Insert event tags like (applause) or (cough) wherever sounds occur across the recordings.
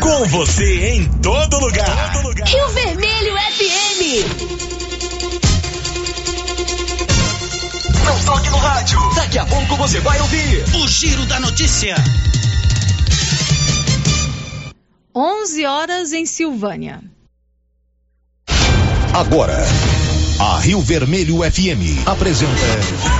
com você em todo lugar. Todo lugar. Rio Vermelho FM. Não toque no rádio. Daqui a pouco você vai ouvir o Giro da Notícia. 11 horas em Silvânia. Agora, a Rio Vermelho FM apresenta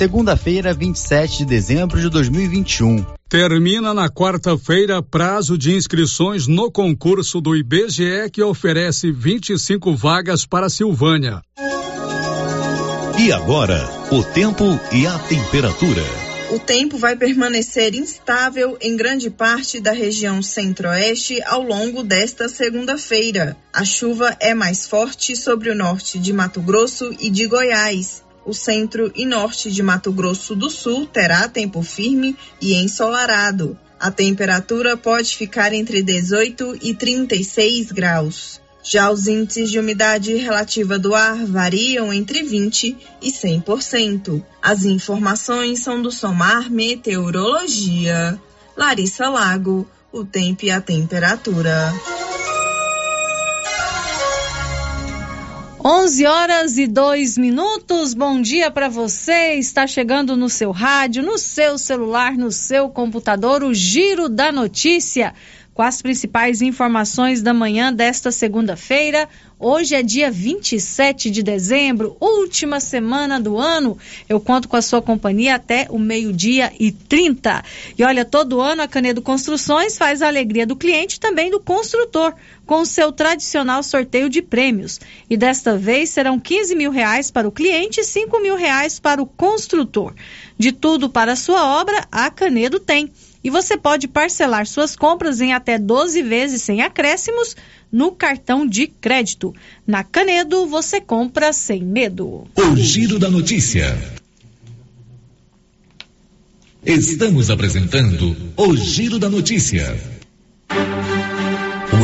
Segunda-feira, 27 de dezembro de 2021. Termina na quarta-feira prazo de inscrições no concurso do IBGE que oferece 25 vagas para Silvânia. E agora, o tempo e a temperatura. O tempo vai permanecer instável em grande parte da região centro-oeste ao longo desta segunda-feira. A chuva é mais forte sobre o norte de Mato Grosso e de Goiás o centro e norte de Mato Grosso do Sul terá tempo firme e ensolarado. A temperatura pode ficar entre 18 e 36 graus. Já os índices de umidade relativa do ar variam entre 20 e 100%. As informações são do Somar Meteorologia. Larissa Lago, o tempo e a temperatura. 11 horas e 2 minutos. Bom dia para você. Está chegando no seu rádio, no seu celular, no seu computador, o Giro da Notícia com as principais informações da manhã desta segunda-feira. Hoje é dia 27 de dezembro, última semana do ano. Eu conto com a sua companhia até o meio-dia e 30. E olha, todo ano a Canedo Construções faz a alegria do cliente e também do construtor, com o seu tradicional sorteio de prêmios. E desta vez serão 15 mil reais para o cliente e 5 mil reais para o construtor. De tudo para a sua obra, a Canedo tem. E você pode parcelar suas compras em até 12 vezes sem acréscimos no cartão de crédito. Na Canedo, você compra sem medo. O Giro da Notícia. Estamos apresentando o Giro da Notícia.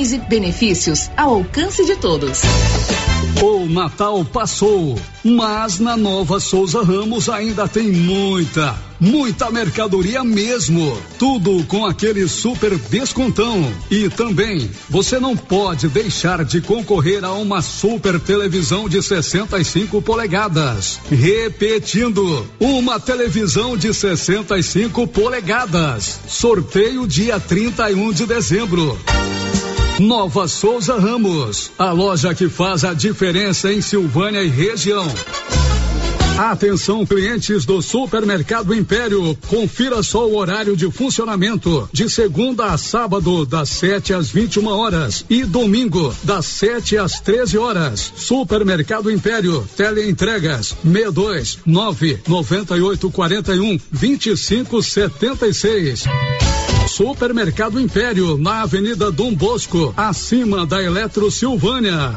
Benefícios ao alcance de todos. O Natal passou, mas na nova Souza Ramos ainda tem muita, muita mercadoria mesmo. Tudo com aquele super descontão. E também, você não pode deixar de concorrer a uma super televisão de 65 polegadas. Repetindo, uma televisão de 65 polegadas. Sorteio dia 31 de dezembro. Nova Souza Ramos, a loja que faz a diferença em Silvânia e região. Atenção clientes do Supermercado Império, confira só o horário de funcionamento de segunda a sábado das 7 às 21 horas e domingo das 7 às 13 horas. Supermercado Império, teleentregas 62 9 98 41 25 76. Supermercado Império, na Avenida Dom Bosco, acima da Eletro Silvânia.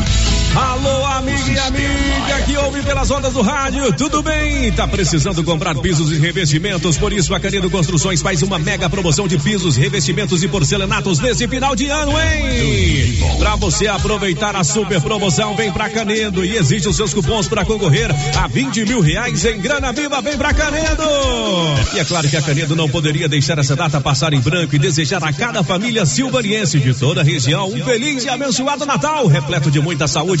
Alô, amiga e amiga que ouve pelas ondas do rádio, tudo bem? Tá precisando comprar pisos e revestimentos? Por isso a Canedo Construções faz uma mega promoção de pisos, revestimentos e porcelanatos nesse final de ano, hein? Pra você aproveitar a super promoção, vem pra Canedo e exige os seus cupons para concorrer a 20 mil reais em grana viva, vem pra Canedo! E é claro que a Canedo não poderia deixar essa data passar em branco e desejar a cada família silvaniense de toda a região um feliz e abençoado Natal, repleto de muita saúde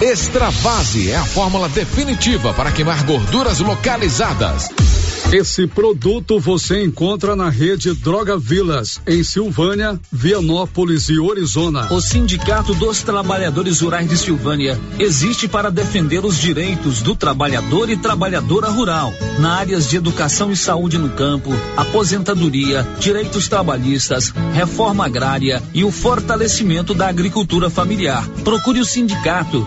Extravase é a fórmula definitiva para queimar gorduras localizadas. Esse produto você encontra na rede Droga Vilas, em Silvânia, Vianópolis e Orizona. O Sindicato dos Trabalhadores Rurais de Silvânia existe para defender os direitos do trabalhador e trabalhadora rural, na áreas de educação e saúde no campo, aposentadoria, direitos trabalhistas, reforma agrária e o fortalecimento da agricultura familiar. Procure o sindicato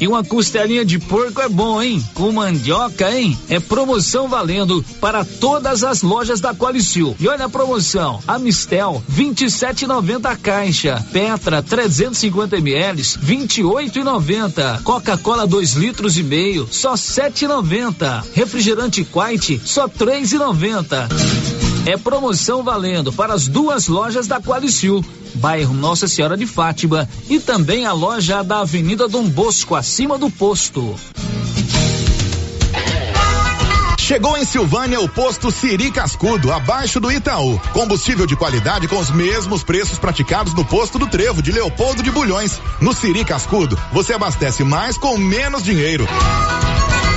E uma costelinha de porco é bom, hein? Com mandioca, hein? É promoção valendo para todas as lojas da Qualicil. E olha a promoção: Amistel 27,90 a caixa, Petra 350 ml 28,90, Coca-Cola 2 litros e meio só 7,90, refrigerante Quite só 3,90. É promoção valendo para as duas lojas da Qualicil, bairro Nossa Senhora de Fátima e também a loja da Avenida Dom Bosco, acima do posto. Chegou em Silvânia o posto Siri Cascudo, abaixo do Itaú. Combustível de qualidade com os mesmos preços praticados no posto do Trevo de Leopoldo de Bulhões. No Siri Cascudo, você abastece mais com menos dinheiro.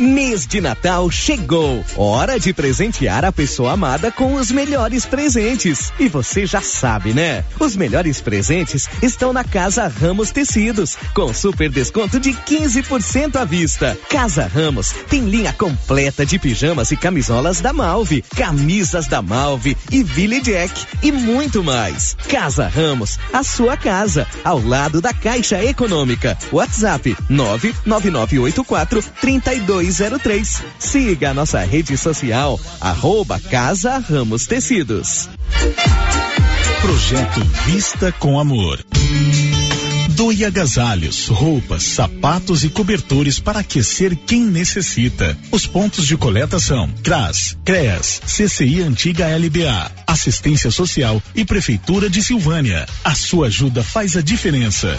Mês de Natal chegou. Hora de presentear a pessoa amada com os melhores presentes. E você já sabe, né? Os melhores presentes estão na Casa Ramos Tecidos, com super desconto de 15% à vista. Casa Ramos tem linha completa de pijamas e camisolas da Malve, camisas da Malve e Billy Jack e muito mais. Casa Ramos, a sua casa, ao lado da Caixa Econômica. WhatsApp 99984 32 3203. Siga a nossa rede social, arroba Casa Ramos Tecidos. Projeto Vista com Amor. Doe agasalhos, roupas, sapatos e cobertores para aquecer quem necessita. Os pontos de coleta são CRAS, CREAS, CCI Antiga LBA, Assistência Social e Prefeitura de Silvânia. A sua ajuda faz a diferença.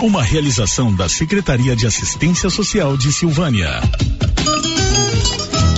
Uma realização da Secretaria de Assistência Social de Silvânia.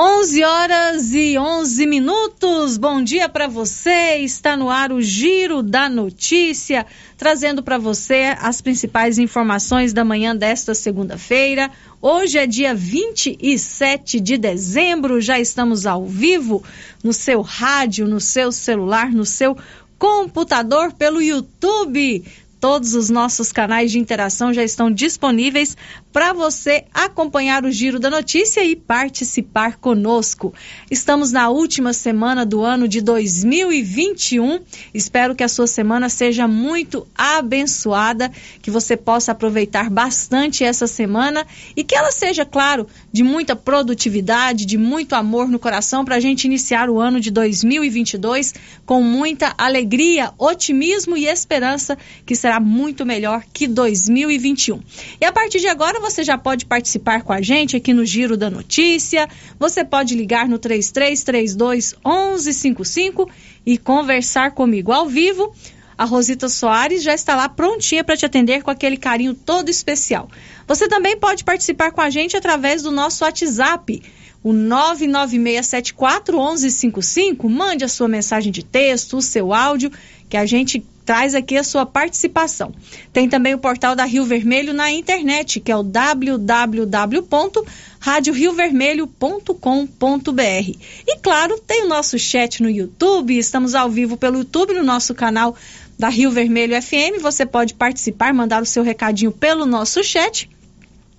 11 horas e 11 minutos. Bom dia para você. Está no ar o Giro da Notícia, trazendo para você as principais informações da manhã desta segunda-feira. Hoje é dia 27 de dezembro, já estamos ao vivo no seu rádio, no seu celular, no seu computador, pelo YouTube. Todos os nossos canais de interação já estão disponíveis para você acompanhar o Giro da Notícia e participar conosco. Estamos na última semana do ano de 2021. Espero que a sua semana seja muito abençoada, que você possa aproveitar bastante essa semana e que ela seja, claro, de muita produtividade, de muito amor no coração para a gente iniciar o ano de 2022 com muita alegria, otimismo e esperança que será muito melhor que 2021. E a partir de agora você já pode participar com a gente aqui no Giro da Notícia. Você pode ligar no 3332 1155 e conversar comigo ao vivo. A Rosita Soares já está lá prontinha para te atender com aquele carinho todo especial. Você também pode participar com a gente através do nosso WhatsApp, o 996741155. Mande a sua mensagem de texto, o seu áudio, que a gente traz aqui a sua participação. Tem também o portal da Rio Vermelho na internet, que é o www.radioriovermelho.com.br. E claro, tem o nosso chat no YouTube, estamos ao vivo pelo YouTube no nosso canal da Rio Vermelho FM. Você pode participar, mandar o seu recadinho pelo nosso chat.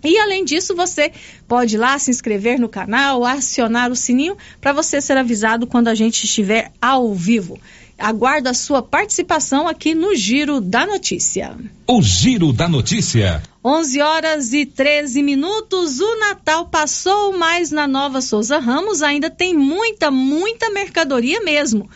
E além disso, você pode ir lá se inscrever no canal, acionar o sininho para você ser avisado quando a gente estiver ao vivo. Aguardo a sua participação aqui no Giro da Notícia. O Giro da Notícia. 11 horas e 13 minutos. O Natal passou, mas na Nova Souza Ramos ainda tem muita, muita mercadoria mesmo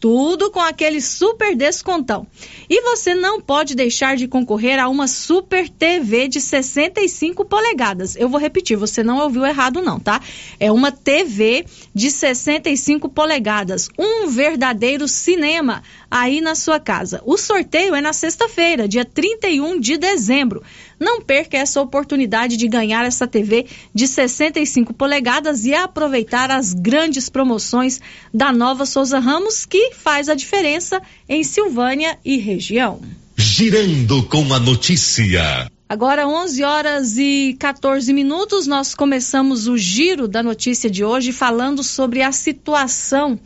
tudo com aquele super descontão. E você não pode deixar de concorrer a uma super TV de 65 polegadas. Eu vou repetir, você não ouviu errado não, tá? É uma TV de 65 polegadas, um verdadeiro cinema aí na sua casa. O sorteio é na sexta-feira, dia 31 de dezembro. Não perca essa oportunidade de ganhar essa TV de 65 polegadas e aproveitar as grandes promoções da Nova Souza Ramos, que faz a diferença em Silvânia e região. Girando com a notícia. Agora 11 horas e 14 minutos, nós começamos o giro da notícia de hoje falando sobre a situação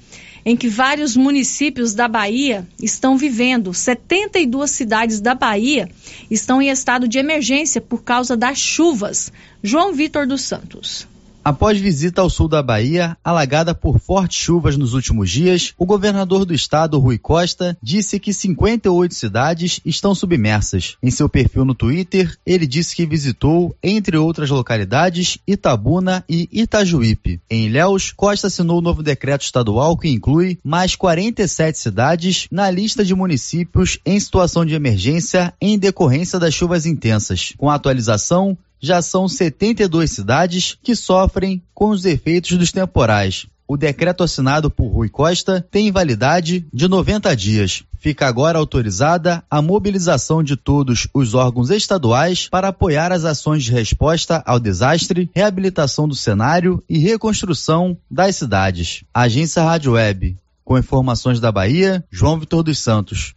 em que vários municípios da Bahia estão vivendo. 72 cidades da Bahia estão em estado de emergência por causa das chuvas. João Vitor dos Santos. Após visita ao sul da Bahia, alagada por fortes chuvas nos últimos dias, o governador do estado, Rui Costa, disse que 58 cidades estão submersas. Em seu perfil no Twitter, ele disse que visitou, entre outras localidades, Itabuna e Itajuípe. Em Ilhéus, Costa assinou o novo decreto estadual que inclui mais 47 cidades na lista de municípios em situação de emergência em decorrência das chuvas intensas. Com a atualização, já são 72 cidades que sofrem com os efeitos dos temporais. O decreto assinado por Rui Costa tem validade de 90 dias. Fica agora autorizada a mobilização de todos os órgãos estaduais para apoiar as ações de resposta ao desastre, reabilitação do cenário e reconstrução das cidades. Agência Rádio Web. Com informações da Bahia, João Vitor dos Santos.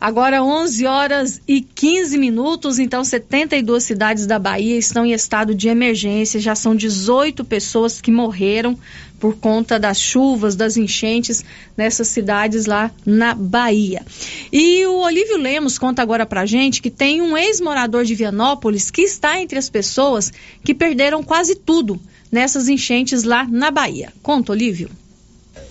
Agora 11 horas e 15 minutos, então 72 cidades da Bahia estão em estado de emergência, já são 18 pessoas que morreram por conta das chuvas, das enchentes nessas cidades lá na Bahia. E o Olívio Lemos conta agora pra gente que tem um ex-morador de Vianópolis que está entre as pessoas que perderam quase tudo nessas enchentes lá na Bahia. Conta, Olívio.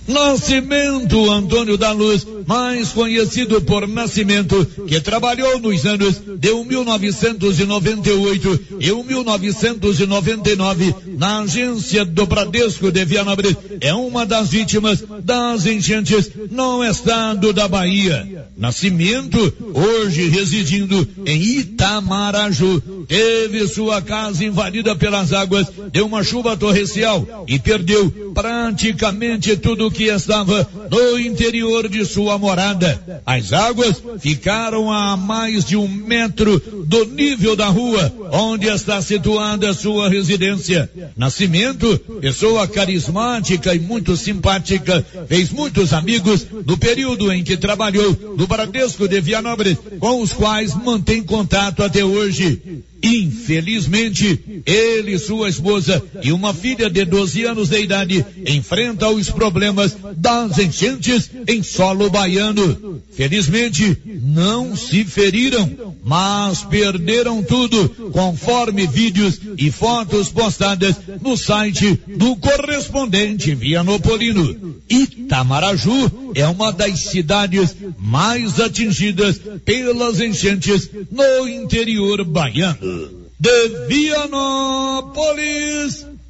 Nascimento Antônio da Luz, mais conhecido por Nascimento, que trabalhou nos anos de 1998 e 1999 na agência do Bradesco de Vianópolis, é uma das vítimas das enchentes no estado da Bahia. Nascimento, hoje residindo em Itamaraju, teve sua casa invadida pelas águas de uma chuva torrencial e perdeu praticamente tudo que estava no interior de sua morada. As águas ficaram a mais de um metro do nível da rua onde está situada sua residência. Nascimento, pessoa carismática e muito simpática, fez muitos amigos no período em que trabalhou no Bradesco de Vianópolis, com os quais mantém contato até hoje. Infelizmente, ele sua esposa e uma filha de 12 anos de idade enfrentam os problemas das enchentes em solo baiano. Felizmente, não se feriram, mas perderam tudo, conforme vídeos e fotos postadas no site do correspondente Vianopolino. Itamaraju é uma das cidades mais atingidas pelas enchentes no interior baiano. De Vianópolis,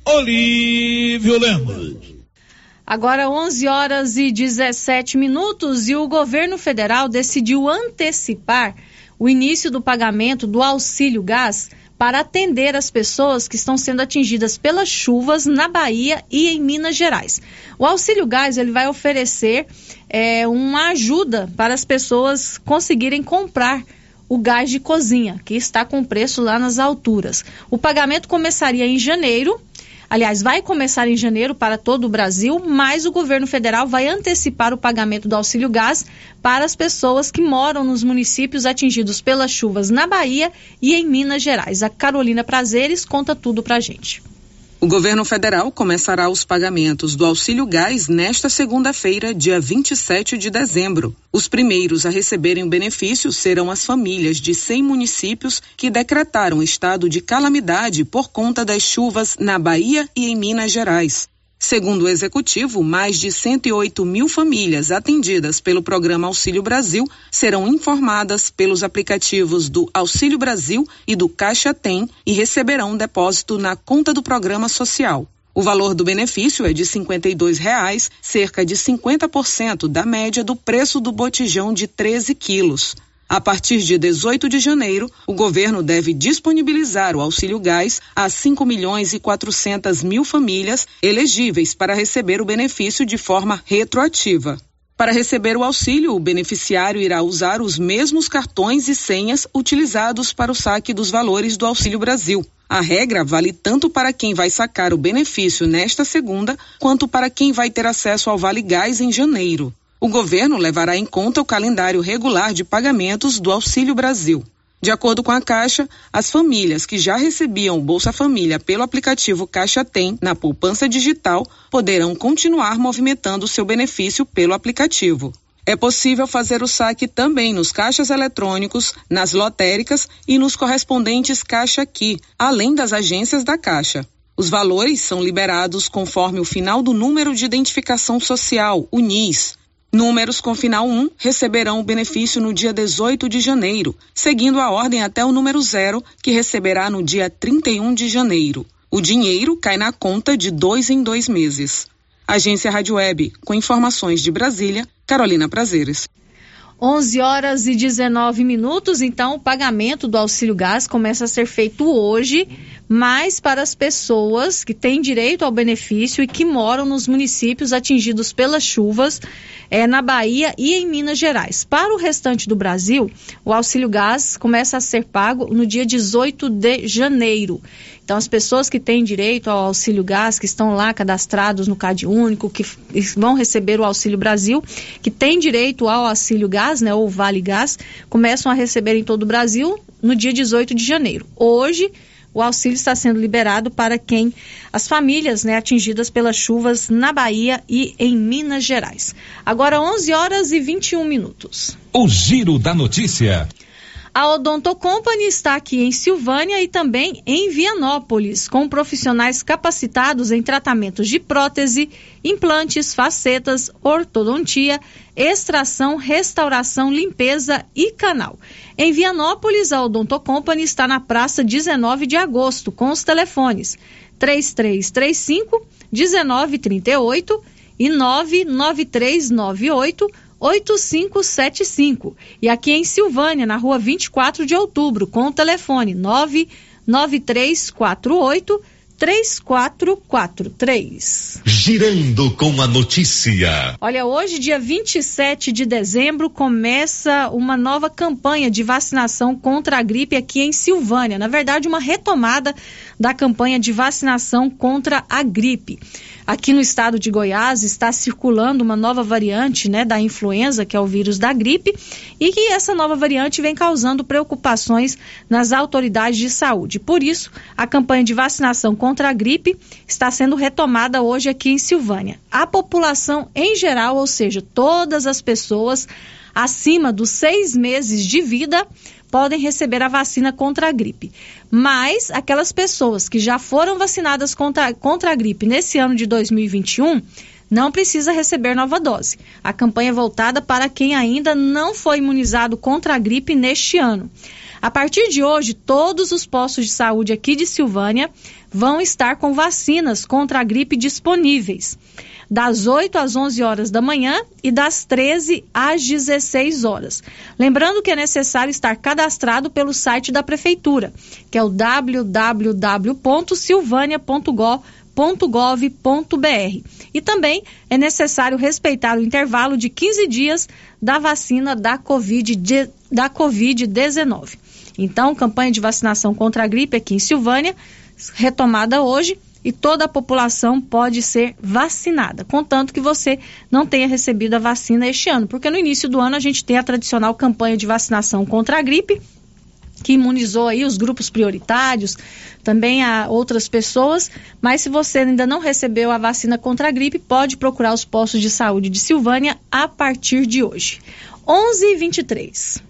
Olívio Lemos. Agora 11 horas e 17 minutos e o governo federal decidiu antecipar o início do pagamento do auxílio gás para atender as pessoas que estão sendo atingidas pelas chuvas na Bahia e em Minas Gerais. O auxílio gás ele vai oferecer é, uma ajuda para as pessoas conseguirem comprar o gás de cozinha, que está com preço lá nas alturas. O pagamento começaria em janeiro. Aliás, vai começar em janeiro para todo o Brasil, mas o governo federal vai antecipar o pagamento do auxílio gás para as pessoas que moram nos municípios atingidos pelas chuvas na Bahia e em Minas Gerais. A Carolina Prazeres conta tudo pra gente. O governo federal começará os pagamentos do auxílio gás nesta segunda-feira, dia 27 de dezembro. Os primeiros a receberem o benefício serão as famílias de 100 municípios que decretaram estado de calamidade por conta das chuvas na Bahia e em Minas Gerais. Segundo o executivo, mais de 108 mil famílias atendidas pelo programa Auxílio Brasil serão informadas pelos aplicativos do Auxílio Brasil e do Caixa Tem e receberão um depósito na conta do programa social. O valor do benefício é de 52 reais, cerca de 50% da média do preço do botijão de 13 quilos. A partir de 18 de janeiro, o governo deve disponibilizar o auxílio gás a 5 milhões e 400 mil famílias elegíveis para receber o benefício de forma retroativa. Para receber o auxílio, o beneficiário irá usar os mesmos cartões e senhas utilizados para o saque dos valores do Auxílio Brasil. A regra vale tanto para quem vai sacar o benefício nesta segunda, quanto para quem vai ter acesso ao Vale Gás em janeiro. O governo levará em conta o calendário regular de pagamentos do Auxílio Brasil. De acordo com a Caixa, as famílias que já recebiam Bolsa Família pelo aplicativo Caixa Tem na poupança digital poderão continuar movimentando seu benefício pelo aplicativo. É possível fazer o saque também nos caixas eletrônicos, nas lotéricas e nos correspondentes Caixa Aqui, além das agências da Caixa. Os valores são liberados conforme o final do número de identificação social, o NIS. Números com final 1 receberão o benefício no dia 18 de janeiro, seguindo a ordem até o número 0, que receberá no dia 31 de janeiro. O dinheiro cai na conta de dois em dois meses. Agência Rádio Web, com informações de Brasília, Carolina Prazeres. 11 horas e 19 minutos, então o pagamento do auxílio gás começa a ser feito hoje, mas para as pessoas que têm direito ao benefício e que moram nos municípios atingidos pelas chuvas é, na Bahia e em Minas Gerais. Para o restante do Brasil, o auxílio gás começa a ser pago no dia 18 de janeiro. Então, as pessoas que têm direito ao auxílio gás, que estão lá cadastrados no CAD Único, que vão receber o Auxílio Brasil, que têm direito ao auxílio gás, né, ou Vale Gás, começam a receber em todo o Brasil no dia 18 de janeiro. Hoje, o auxílio está sendo liberado para quem as famílias né, atingidas pelas chuvas na Bahia e em Minas Gerais. Agora 11 horas e 21 minutos. O giro da notícia. A Odonto Company está aqui em Silvânia e também em Vianópolis, com profissionais capacitados em tratamentos de prótese, implantes, facetas, ortodontia, extração, restauração, limpeza e canal. Em Vianópolis, a Odonto Company está na praça 19 de agosto, com os telefones 3335 1938 e 99398 8575. E aqui em Silvânia, na rua 24 de outubro, com o telefone 99348 3443. Girando com a notícia. Olha, hoje, dia 27 de dezembro, começa uma nova campanha de vacinação contra a gripe aqui em Silvânia. Na verdade, uma retomada da campanha de vacinação contra a gripe. Aqui no estado de Goiás está circulando uma nova variante né, da influenza, que é o vírus da gripe, e que essa nova variante vem causando preocupações nas autoridades de saúde. Por isso, a campanha de vacinação contra a gripe está sendo retomada hoje aqui em Silvânia. A população em geral, ou seja, todas as pessoas acima dos seis meses de vida, podem receber a vacina contra a gripe. Mas aquelas pessoas que já foram vacinadas contra, contra a gripe nesse ano de 2021 não precisa receber nova dose. A campanha é voltada para quem ainda não foi imunizado contra a gripe neste ano. A partir de hoje, todos os postos de saúde aqui de Silvânia vão estar com vacinas contra a gripe disponíveis das 8 às 11 horas da manhã e das 13 às 16 horas. Lembrando que é necessário estar cadastrado pelo site da prefeitura, que é o www.silvania.gov.br. E também é necessário respeitar o intervalo de 15 dias da vacina da Covid-19. Da COVID então, campanha de vacinação contra a gripe aqui em Silvânia, retomada hoje, e toda a população pode ser vacinada, contanto que você não tenha recebido a vacina este ano, porque no início do ano a gente tem a tradicional campanha de vacinação contra a gripe, que imunizou aí os grupos prioritários, também a outras pessoas, mas se você ainda não recebeu a vacina contra a gripe, pode procurar os postos de saúde de Silvânia a partir de hoje. 11:23.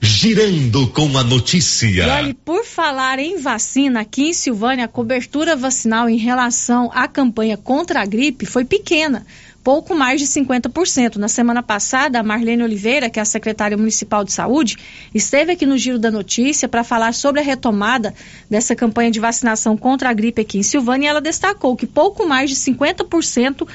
Girando com a notícia. E olha, por falar em vacina, aqui em Silvânia, a cobertura vacinal em relação à campanha contra a gripe foi pequena, pouco mais de 50%. Na semana passada, a Marlene Oliveira, que é a secretária municipal de saúde, esteve aqui no Giro da Notícia para falar sobre a retomada dessa campanha de vacinação contra a gripe aqui em Silvânia e ela destacou que pouco mais de 50%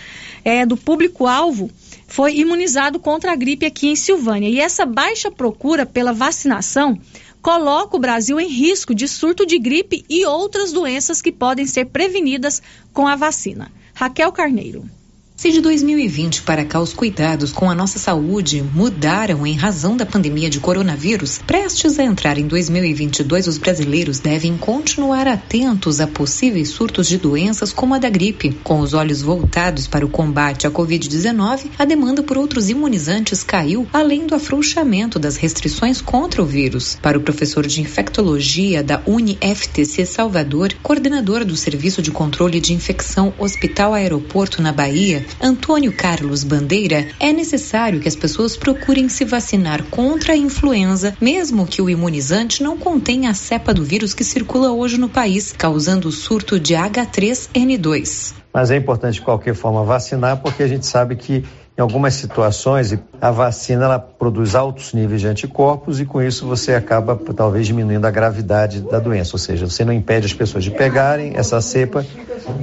é, do público-alvo foi imunizado contra a gripe aqui em Silvânia. E essa baixa procura pela vacinação coloca o Brasil em risco de surto de gripe e outras doenças que podem ser prevenidas com a vacina. Raquel Carneiro. Se de 2020 para cá os cuidados com a nossa saúde mudaram em razão da pandemia de coronavírus, prestes a entrar em 2022, os brasileiros devem continuar atentos a possíveis surtos de doenças como a da gripe. Com os olhos voltados para o combate à Covid-19, a demanda por outros imunizantes caiu, além do afrouxamento das restrições contra o vírus. Para o professor de infectologia da UniFTC Salvador, coordenador do Serviço de Controle de Infecção Hospital Aeroporto na Bahia, Antônio Carlos Bandeira, é necessário que as pessoas procurem se vacinar contra a influenza, mesmo que o imunizante não contenha a cepa do vírus que circula hoje no país, causando o surto de H3N2. Mas é importante de qualquer forma vacinar, porque a gente sabe que em algumas situações a vacina ela produz altos níveis de anticorpos e com isso você acaba talvez diminuindo a gravidade da doença, ou seja, você não impede as pessoas de pegarem essa cepa,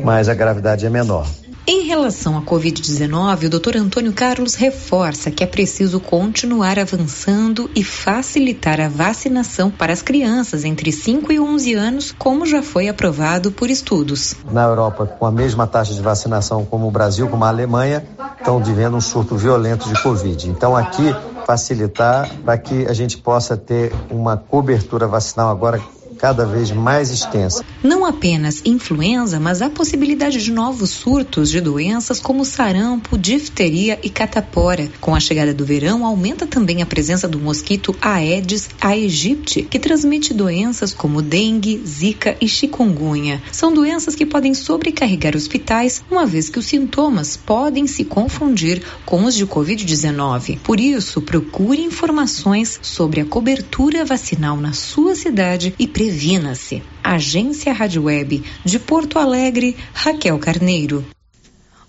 mas a gravidade é menor. Em relação à Covid-19, o Dr. Antônio Carlos reforça que é preciso continuar avançando e facilitar a vacinação para as crianças entre 5 e 11 anos, como já foi aprovado por estudos. Na Europa, com a mesma taxa de vacinação como o Brasil, como a Alemanha, estão vivendo um surto violento de Covid. Então, aqui, facilitar para que a gente possa ter uma cobertura vacinal agora cada vez mais extensa. Não apenas influenza, mas há possibilidade de novos surtos de doenças como sarampo, difteria e catapora. Com a chegada do verão, aumenta também a presença do mosquito Aedes aegypti, que transmite doenças como dengue, zika e chikungunya. São doenças que podem sobrecarregar hospitais, uma vez que os sintomas podem se confundir com os de Covid-19. Por isso, procure informações sobre a cobertura vacinal na sua cidade e prevenção Previna-se. Agência Rádio Web de Porto Alegre, Raquel Carneiro.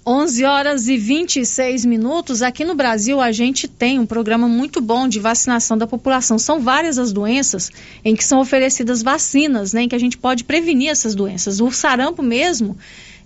11 horas e 26 minutos. Aqui no Brasil, a gente tem um programa muito bom de vacinação da população. São várias as doenças em que são oferecidas vacinas, né, em que a gente pode prevenir essas doenças. O sarampo mesmo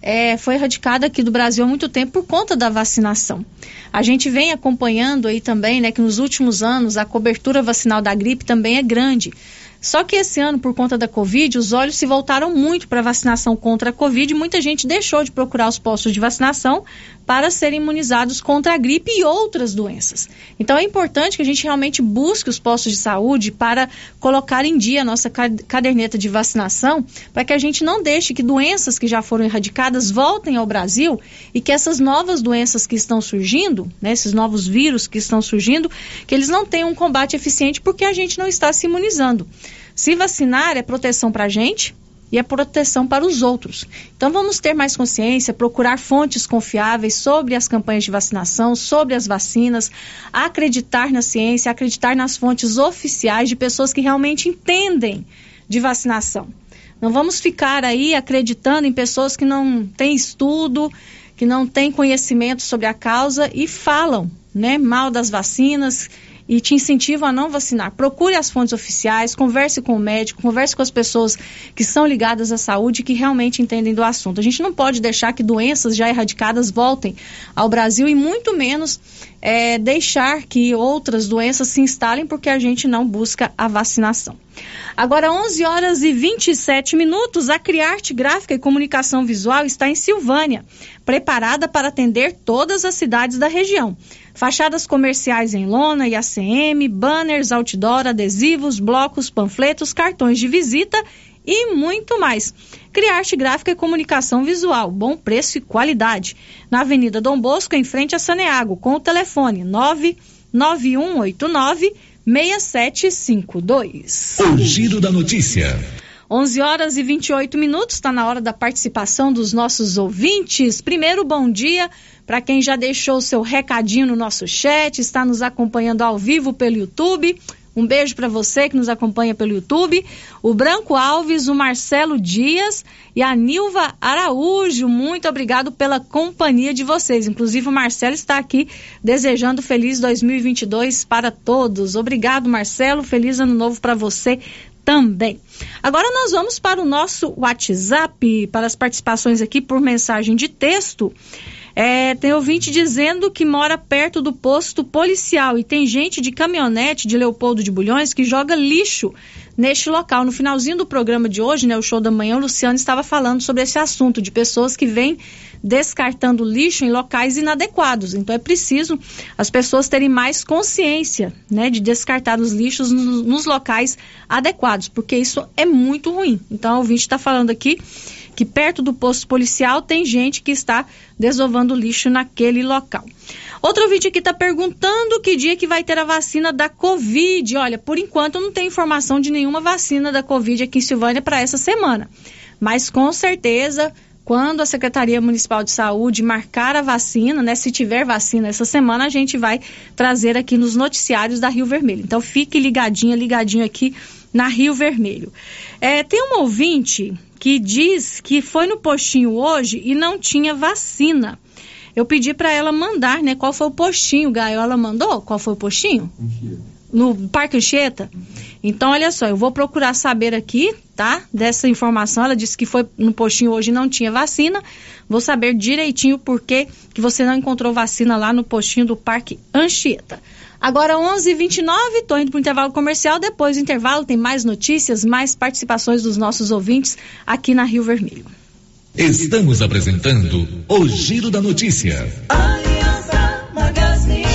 é, foi erradicado aqui do Brasil há muito tempo por conta da vacinação. A gente vem acompanhando aí também, né, que nos últimos anos a cobertura vacinal da gripe também é grande. Só que esse ano, por conta da Covid, os olhos se voltaram muito para a vacinação contra a Covid. E muita gente deixou de procurar os postos de vacinação para serem imunizados contra a gripe e outras doenças. Então é importante que a gente realmente busque os postos de saúde para colocar em dia a nossa caderneta de vacinação, para que a gente não deixe que doenças que já foram erradicadas voltem ao Brasil e que essas novas doenças que estão surgindo, né, esses novos vírus que estão surgindo, que eles não tenham um combate eficiente porque a gente não está se imunizando. Se vacinar é proteção para a gente, e a proteção para os outros. Então vamos ter mais consciência, procurar fontes confiáveis sobre as campanhas de vacinação, sobre as vacinas, acreditar na ciência, acreditar nas fontes oficiais de pessoas que realmente entendem de vacinação. Não vamos ficar aí acreditando em pessoas que não têm estudo, que não têm conhecimento sobre a causa e falam né, mal das vacinas, e te incentivam a não vacinar. Procure as fontes oficiais, converse com o médico, converse com as pessoas que são ligadas à saúde e que realmente entendem do assunto. A gente não pode deixar que doenças já erradicadas voltem ao Brasil e muito menos é, deixar que outras doenças se instalem porque a gente não busca a vacinação. Agora, 11 horas e 27 minutos, a Criarte Gráfica e Comunicação Visual está em Silvânia, preparada para atender todas as cidades da região fachadas comerciais em lona e ACM, banners, outdoor, adesivos, blocos, panfletos, cartões de visita e muito mais. Criarte Gráfica e Comunicação Visual, bom preço e qualidade. Na Avenida Dom Bosco, em frente a Saneago, com o telefone 99189 6752. O Giro da Notícia. 11 horas e 28 minutos, está na hora da participação dos nossos ouvintes. Primeiro, bom dia para quem já deixou seu recadinho no nosso chat, está nos acompanhando ao vivo pelo YouTube. Um beijo para você que nos acompanha pelo YouTube. O Branco Alves, o Marcelo Dias e a Nilva Araújo. Muito obrigado pela companhia de vocês. Inclusive, o Marcelo está aqui desejando feliz 2022 para todos. Obrigado, Marcelo. Feliz ano novo para você também. Agora nós vamos para o nosso WhatsApp, para as participações aqui por mensagem de texto. É, tem ouvinte dizendo que mora perto do posto policial e tem gente de caminhonete de Leopoldo de Bulhões que joga lixo neste local. No finalzinho do programa de hoje, né, o show da manhã, o Luciano estava falando sobre esse assunto de pessoas que vêm descartando lixo em locais inadequados. Então é preciso as pessoas terem mais consciência, né, de descartar os lixos no, nos locais adequados, porque isso é muito ruim. Então o ouvinte está falando aqui que perto do posto policial tem gente que está desovando lixo naquele local. Outro ouvinte aqui está perguntando que dia que vai ter a vacina da Covid. Olha, por enquanto não tenho informação de nenhuma vacina da Covid aqui em Silvânia para essa semana. Mas com certeza, quando a Secretaria Municipal de Saúde marcar a vacina, né, se tiver vacina essa semana, a gente vai trazer aqui nos noticiários da Rio Vermelho. Então fique ligadinha, ligadinho aqui na Rio Vermelho. É, tem um ouvinte que diz que foi no postinho hoje e não tinha vacina. Eu pedi para ela mandar, né? Qual foi o postinho, Gaio? Ela mandou? Qual foi o postinho? No Parque Anchieta? Então, olha só, eu vou procurar saber aqui, tá? Dessa informação. Ela disse que foi no postinho hoje e não tinha vacina. Vou saber direitinho por que você não encontrou vacina lá no postinho do Parque Anchieta. Agora 11:29, estou indo para o intervalo comercial. Depois do intervalo tem mais notícias, mais participações dos nossos ouvintes aqui na Rio Vermelho. Estamos apresentando o Giro da Notícia. Aliança Magazine.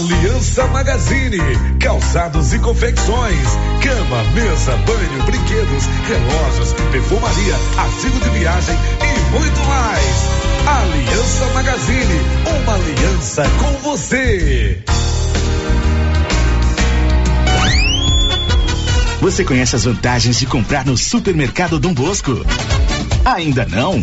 Aliança Magazine, calçados e confecções, cama, mesa, banho, brinquedos, relógios, perfumaria, artigo de viagem e muito mais. Aliança Magazine, uma aliança com você. Você conhece as vantagens de comprar no Supermercado Dom Bosco? Ainda não?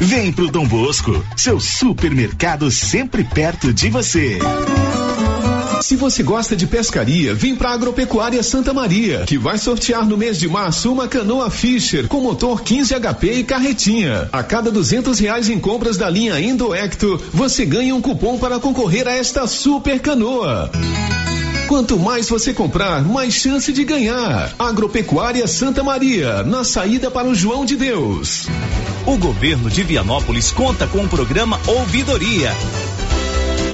Vem pro Dom Bosco, seu supermercado sempre perto de você. Se você gosta de pescaria, vem para Agropecuária Santa Maria, que vai sortear no mês de março uma canoa Fisher com motor 15 HP e carretinha. A cada duzentos reais em compras da linha Endoecto, você ganha um cupom para concorrer a esta super canoa. Quanto mais você comprar, mais chance de ganhar. Agropecuária Santa Maria, na saída para o João de Deus. O governo de Vianópolis conta com o programa Ouvidoria.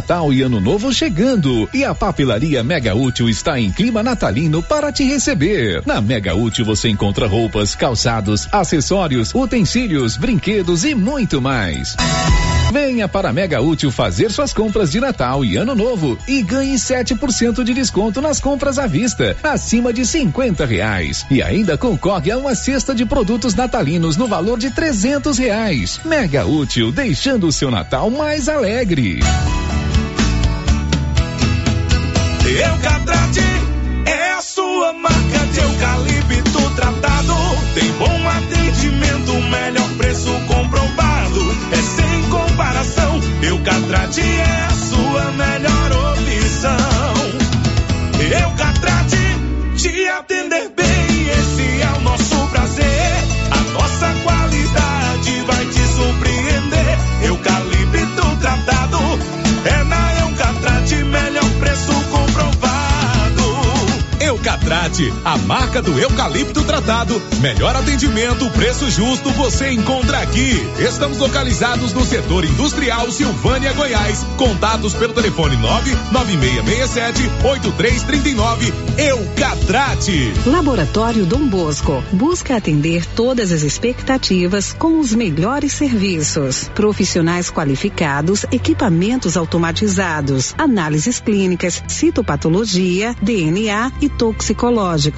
Natal e Ano Novo chegando e a papelaria Mega Útil está em clima natalino para te receber. Na Mega Útil você encontra roupas, calçados, acessórios, utensílios, brinquedos e muito mais. Venha para a Mega Útil fazer suas compras de Natal e Ano Novo e ganhe 7% de desconto nas compras à vista, acima de 50 reais. E ainda concorre a uma cesta de produtos natalinos no valor de 300 reais. Mega Útil, deixando o seu Natal mais alegre. Eucatrate é a sua marca de eucalipto a marca do eucalipto tratado. Melhor atendimento, preço justo, você encontra aqui. Estamos localizados no setor industrial Silvânia, Goiás. Contatos pelo telefone 99667 8339. Eucatrate. Laboratório Dom Bosco busca atender todas as expectativas com os melhores serviços. Profissionais qualificados, equipamentos automatizados, análises clínicas, citopatologia, DNA e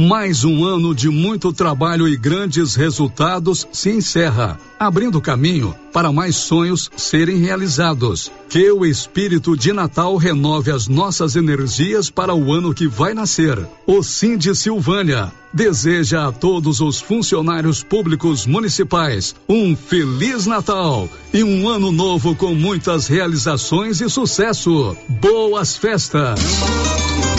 Mais um ano de muito trabalho e grandes resultados se encerra, abrindo caminho para mais sonhos serem realizados. Que o espírito de Natal renove as nossas energias para o ano que vai nascer. O Sim de Silvânia deseja a todos os funcionários públicos municipais um feliz Natal e um ano novo com muitas realizações e sucesso. Boas festas!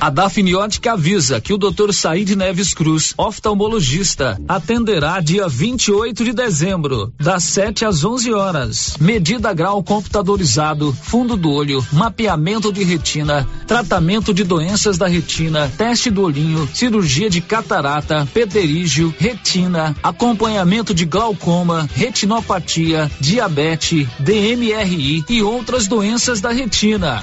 A Dafniótica avisa que o Dr. Said Neves Cruz, oftalmologista, atenderá dia 28 de dezembro, das 7 às 11 horas. Medida grau computadorizado, fundo do olho, mapeamento de retina, tratamento de doenças da retina, teste do olhinho, cirurgia de catarata, pterígio, retina, acompanhamento de glaucoma, retinopatia, diabetes, DMRI e outras doenças da retina.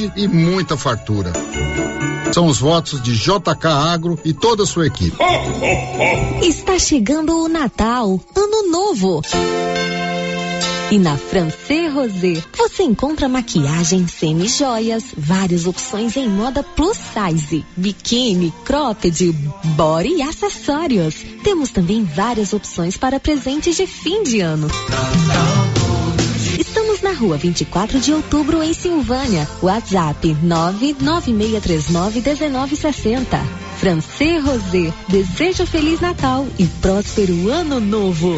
e muita fartura. São os votos de JK Agro e toda a sua equipe. Está chegando o Natal, Ano Novo. E na Francê Rosé você encontra maquiagem, semi-joias, várias opções em moda plus size, biquíni, cropped, body e acessórios. Temos também várias opções para presentes de fim de ano. Estamos na rua 24 de outubro, em Silvânia. WhatsApp 996391960. Francê Rosé, desejo Feliz Natal e próspero Ano Novo.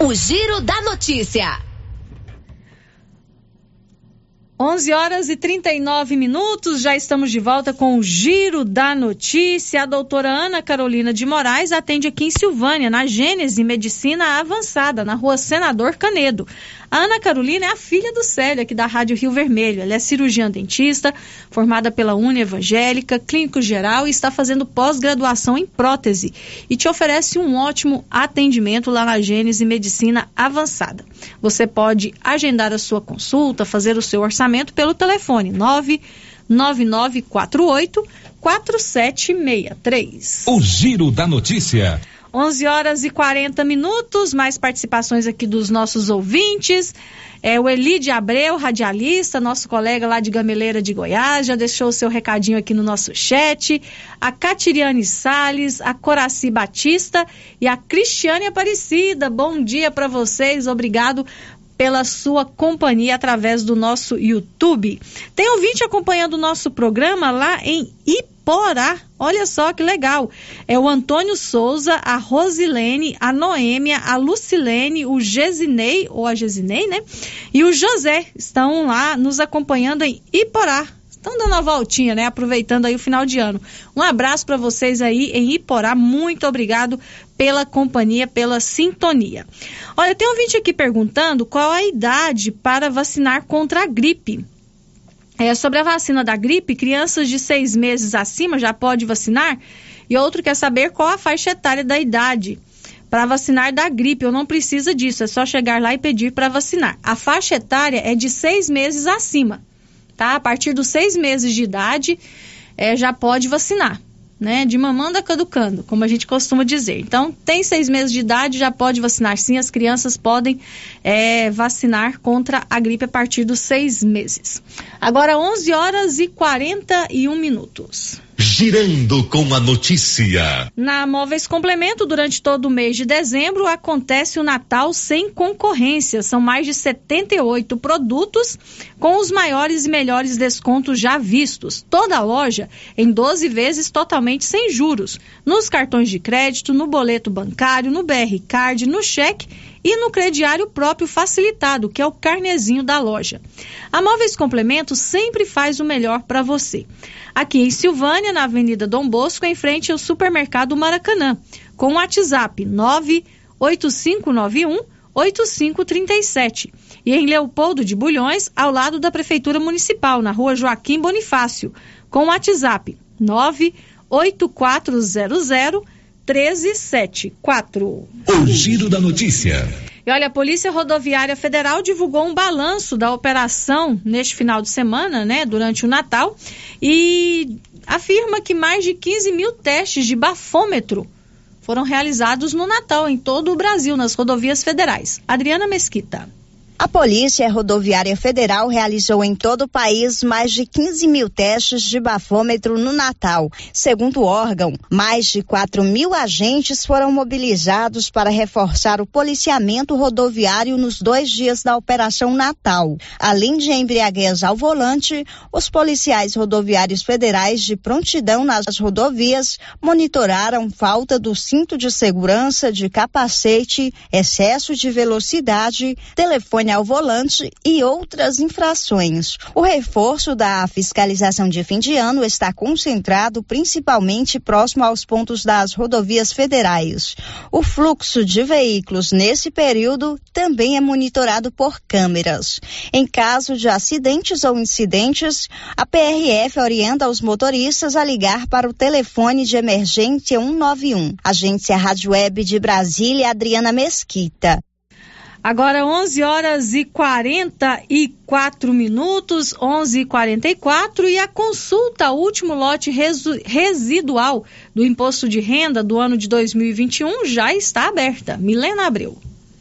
O Giro da Notícia. 11 horas e 39 minutos, já estamos de volta com o Giro da Notícia. A doutora Ana Carolina de Moraes atende aqui em Silvânia, na Gênese Medicina Avançada, na rua Senador Canedo. A Ana Carolina é a filha do Célio, aqui da Rádio Rio Vermelho. Ela é cirurgiã dentista, formada pela Uni Evangélica, clínico geral e está fazendo pós-graduação em prótese. E te oferece um ótimo atendimento lá na Gênese Medicina Avançada. Você pode agendar a sua consulta, fazer o seu orçamento pelo telefone 99948 4763. O Giro da Notícia. 11 horas e 40 minutos, mais participações aqui dos nossos ouvintes. É, o Elide Abreu, radialista, nosso colega lá de Gameleira de Goiás, já deixou o seu recadinho aqui no nosso chat. A Catiriane Sales, a Coraci Batista e a Cristiane Aparecida. Bom dia para vocês, obrigado pela sua companhia através do nosso YouTube. Tem ouvinte acompanhando o nosso programa lá em Iporá. Olha só que legal. É o Antônio Souza, a Rosilene, a Noêmia, a Lucilene, o Gesinei, ou a Gesinei, né? E o José estão lá nos acompanhando em Iporá. Estão dando uma voltinha, né? Aproveitando aí o final de ano. Um abraço para vocês aí em Iporá. Muito obrigado pela companhia, pela sintonia. Olha, tem um vídeo aqui perguntando qual a idade para vacinar contra a gripe. É, sobre a vacina da gripe, crianças de seis meses acima já pode vacinar? E outro quer saber qual a faixa etária da idade para vacinar da gripe. Eu não precisa disso, é só chegar lá e pedir para vacinar. A faixa etária é de seis meses acima, tá? A partir dos seis meses de idade é, já pode vacinar né, de mamanda caducando, como a gente costuma dizer. Então, tem seis meses de idade, já pode vacinar sim. As crianças podem é, vacinar contra a gripe a partir dos seis meses. Agora, 11 horas e 41 minutos. Girando com a notícia. Na Móveis Complemento, durante todo o mês de dezembro, acontece o Natal sem concorrência. São mais de 78 produtos com os maiores e melhores descontos já vistos. Toda a loja em 12 vezes totalmente sem juros. Nos cartões de crédito, no boleto bancário, no BR Card, no cheque e no crediário próprio facilitado, que é o carnezinho da loja. A Móveis Complemento sempre faz o melhor para você. Aqui em Silvânia, na Avenida Dom Bosco, em frente ao Supermercado Maracanã, com o WhatsApp 98591 8537. E em Leopoldo de Bulhões, ao lado da Prefeitura Municipal, na rua Joaquim Bonifácio, com o WhatsApp 98400 1374. O Giro da Notícia. E olha, a Polícia Rodoviária Federal divulgou um balanço da operação neste final de semana, né, durante o Natal, e afirma que mais de 15 mil testes de bafômetro foram realizados no Natal em todo o Brasil, nas rodovias federais. Adriana Mesquita. A Polícia Rodoviária Federal realizou em todo o país mais de 15 mil testes de bafômetro no Natal. Segundo o órgão, mais de 4 mil agentes foram mobilizados para reforçar o policiamento rodoviário nos dois dias da Operação Natal. Além de embriaguez ao volante, os policiais rodoviários federais de prontidão nas rodovias monitoraram falta do cinto de segurança, de capacete, excesso de velocidade, telefone ao volante e outras infrações. O reforço da fiscalização de fim de ano está concentrado principalmente próximo aos pontos das rodovias federais. O fluxo de veículos nesse período também é monitorado por câmeras. Em caso de acidentes ou incidentes, a PRF orienta os motoristas a ligar para o telefone de emergência 191. Agência Rádio Web de Brasília, Adriana Mesquita. Agora 11 horas e 44 minutos, 11 e 44 e a consulta ao último lote residual do imposto de renda do ano de 2021 já está aberta. Milena Abreu.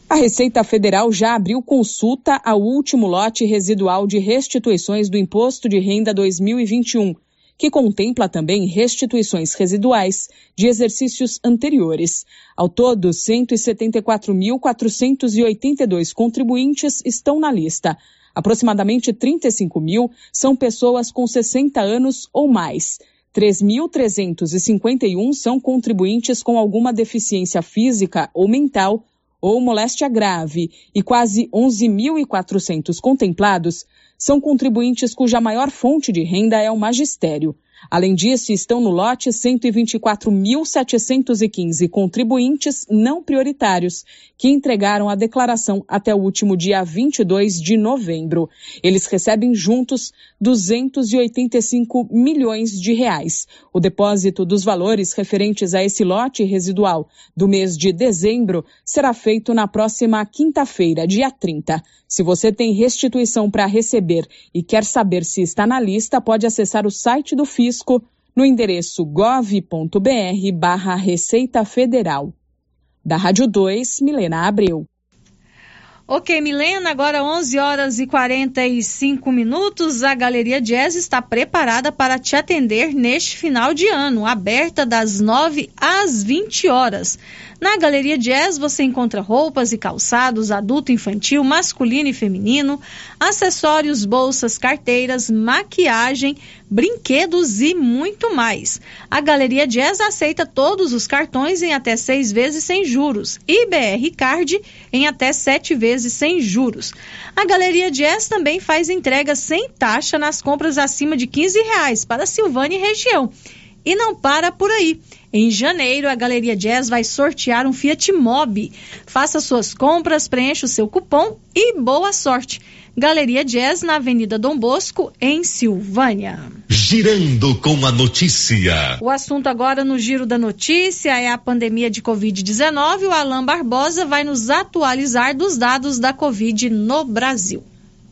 A Receita Federal já abriu consulta ao último lote residual de restituições do imposto de renda 2021 que contempla também restituições residuais de exercícios anteriores. Ao todo, 174.482 contribuintes estão na lista. Aproximadamente 35 mil são pessoas com 60 anos ou mais. 3.351 são contribuintes com alguma deficiência física ou mental ou moléstia grave e quase 11.400 contemplados são contribuintes cuja maior fonte de renda é o magistério. Além disso, estão no lote 124.715 contribuintes não prioritários que entregaram a declaração até o último dia 22 de novembro. Eles recebem juntos 285 milhões de reais. O depósito dos valores referentes a esse lote residual do mês de dezembro será feito na próxima quinta-feira, dia 30. Se você tem restituição para receber e quer saber se está na lista, pode acessar o site do Fisco no endereço gov.br barra Receita Federal. Da Rádio 2, Milena Abreu. Ok, Milena, agora 11 horas e 45 minutos. A Galeria Jazz está preparada para te atender neste final de ano, aberta das 9 às 20 horas. Na Galeria Jazz você encontra roupas e calçados adulto, infantil, masculino e feminino, acessórios, bolsas, carteiras, maquiagem, brinquedos e muito mais. A Galeria Jazz aceita todos os cartões em até seis vezes sem juros e BR Card em até sete vezes sem juros. A Galeria Jazz também faz entrega sem taxa nas compras acima de 15 reais para Silvânia e região. E não para por aí. Em janeiro, a Galeria Jazz vai sortear um Fiat Mobi. Faça suas compras, preencha o seu cupom e boa sorte. Galeria Jazz na Avenida Dom Bosco, em Silvânia. Girando com a notícia. O assunto agora no Giro da Notícia é a pandemia de Covid-19. O Alain Barbosa vai nos atualizar dos dados da Covid no Brasil.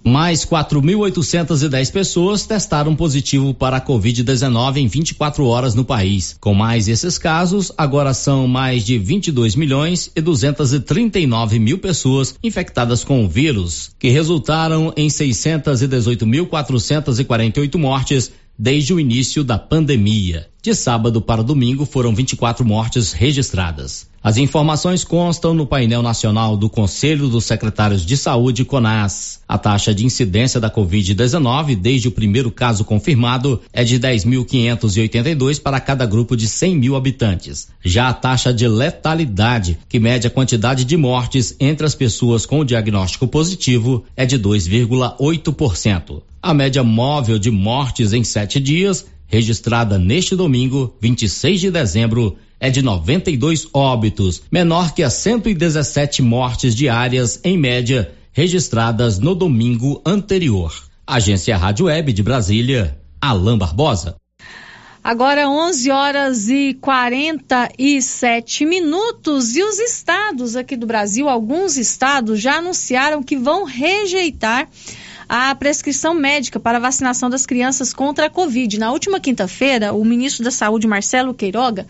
Mais 4.810 pessoas testaram positivo para a Covid-19 em 24 horas no país. Com mais esses casos, agora são mais de 22 milhões e 239 mil pessoas infectadas com o vírus, que resultaram em 618.448 mortes desde o início da pandemia. De sábado para domingo foram 24 mortes registradas. As informações constam no painel nacional do Conselho dos Secretários de Saúde, CONAS. A taxa de incidência da Covid-19, desde o primeiro caso confirmado, é de 10.582 para cada grupo de 100 mil habitantes. Já a taxa de letalidade, que mede a quantidade de mortes entre as pessoas com diagnóstico positivo, é de 2,8%. A média móvel de mortes em sete dias, registrada neste domingo, 26 de dezembro, é de 92 óbitos, menor que as 117 mortes diárias, em média, registradas no domingo anterior. Agência Rádio Web de Brasília, Alain Barbosa. Agora 11 horas e 47 minutos e os estados aqui do Brasil, alguns estados já anunciaram que vão rejeitar a prescrição médica para vacinação das crianças contra a Covid. Na última quinta-feira, o ministro da Saúde, Marcelo Queiroga,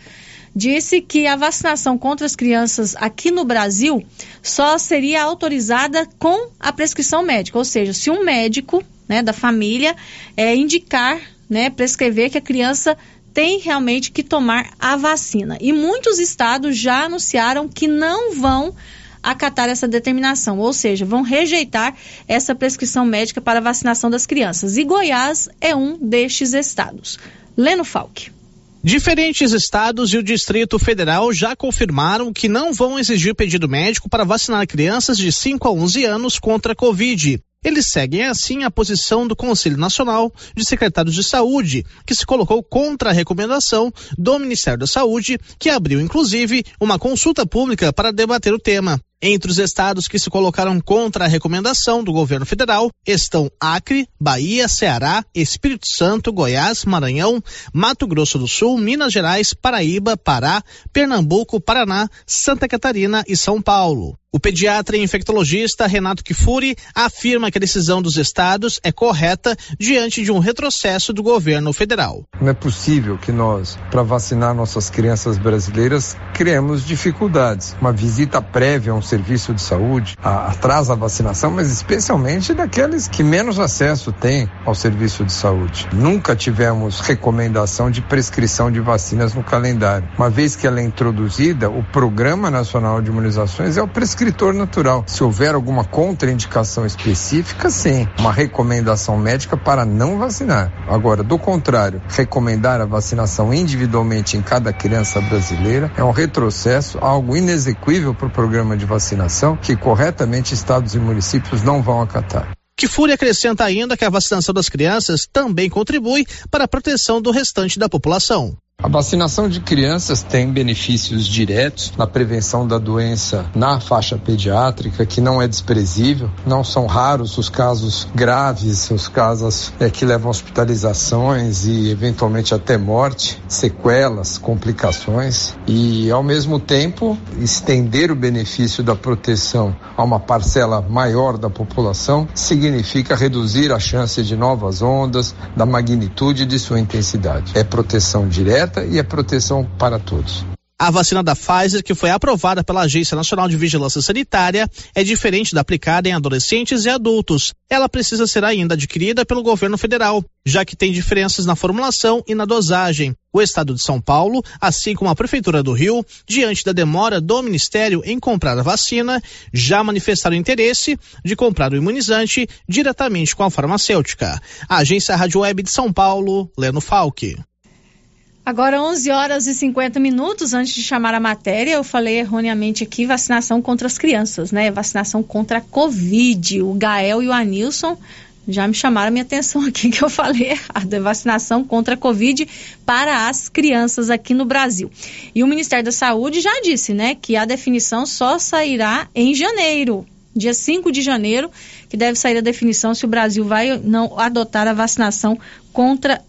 disse que a vacinação contra as crianças aqui no Brasil só seria autorizada com a prescrição médica, ou seja, se um médico né, da família é, indicar, né, prescrever que a criança tem realmente que tomar a vacina. E muitos estados já anunciaram que não vão acatar essa determinação, ou seja, vão rejeitar essa prescrição médica para vacinação das crianças. E Goiás é um destes estados. Leno Falck. Diferentes estados e o Distrito Federal já confirmaram que não vão exigir pedido médico para vacinar crianças de 5 a 11 anos contra a Covid. Eles seguem assim a posição do Conselho Nacional de Secretários de Saúde, que se colocou contra a recomendação do Ministério da Saúde, que abriu inclusive uma consulta pública para debater o tema. Entre os estados que se colocaram contra a recomendação do governo federal estão Acre, Bahia, Ceará, Espírito Santo, Goiás, Maranhão, Mato Grosso do Sul, Minas Gerais, Paraíba, Pará, Pernambuco, Paraná, Santa Catarina e São Paulo. O pediatra e infectologista Renato Kifuri afirma que a decisão dos estados é correta diante de um retrocesso do governo federal. Não é possível que nós, para vacinar nossas crianças brasileiras, criemos dificuldades. Uma visita prévia a um serviço de saúde atrasa a vacinação, mas especialmente daqueles que menos acesso têm ao serviço de saúde. Nunca tivemos recomendação de prescrição de vacinas no calendário. Uma vez que ela é introduzida, o Programa Nacional de Imunizações é o prescritor natural. Se houver alguma contraindicação específica, sim, uma recomendação médica para não vacinar. Agora, do contrário, recomendar a vacinação individualmente em cada criança brasileira é um retrocesso, algo inexequível para o programa de vacinação que corretamente estados e municípios não vão acatar. Que Fúria acrescenta ainda que a vacinação das crianças também contribui para a proteção do restante da população. A vacinação de crianças tem benefícios diretos na prevenção da doença na faixa pediátrica, que não é desprezível. Não são raros os casos graves, os casos é, que levam a hospitalizações e eventualmente até morte, sequelas, complicações. E, ao mesmo tempo, estender o benefício da proteção a uma parcela maior da população significa reduzir a chance de novas ondas, da magnitude de sua intensidade. É proteção direta direta e a proteção para todos. A vacina da Pfizer, que foi aprovada pela Agência Nacional de Vigilância Sanitária, é diferente da aplicada em adolescentes e adultos. Ela precisa ser ainda adquirida pelo governo federal, já que tem diferenças na formulação e na dosagem. O estado de São Paulo, assim como a Prefeitura do Rio, diante da demora do Ministério em comprar a vacina, já manifestaram interesse de comprar o imunizante diretamente com a farmacêutica. A Agência Rádio Web de São Paulo, Leno Falque. Agora, 11 horas e 50 minutos antes de chamar a matéria, eu falei erroneamente aqui vacinação contra as crianças, né? Vacinação contra a Covid. O Gael e o Anilson já me chamaram a minha atenção (laughs) aqui que eu falei errado. É vacinação contra a Covid para as crianças aqui no Brasil. E o Ministério da Saúde já disse, né, que a definição só sairá em janeiro. Dia 5 de janeiro, que deve sair a definição se o Brasil vai não adotar a vacinação contra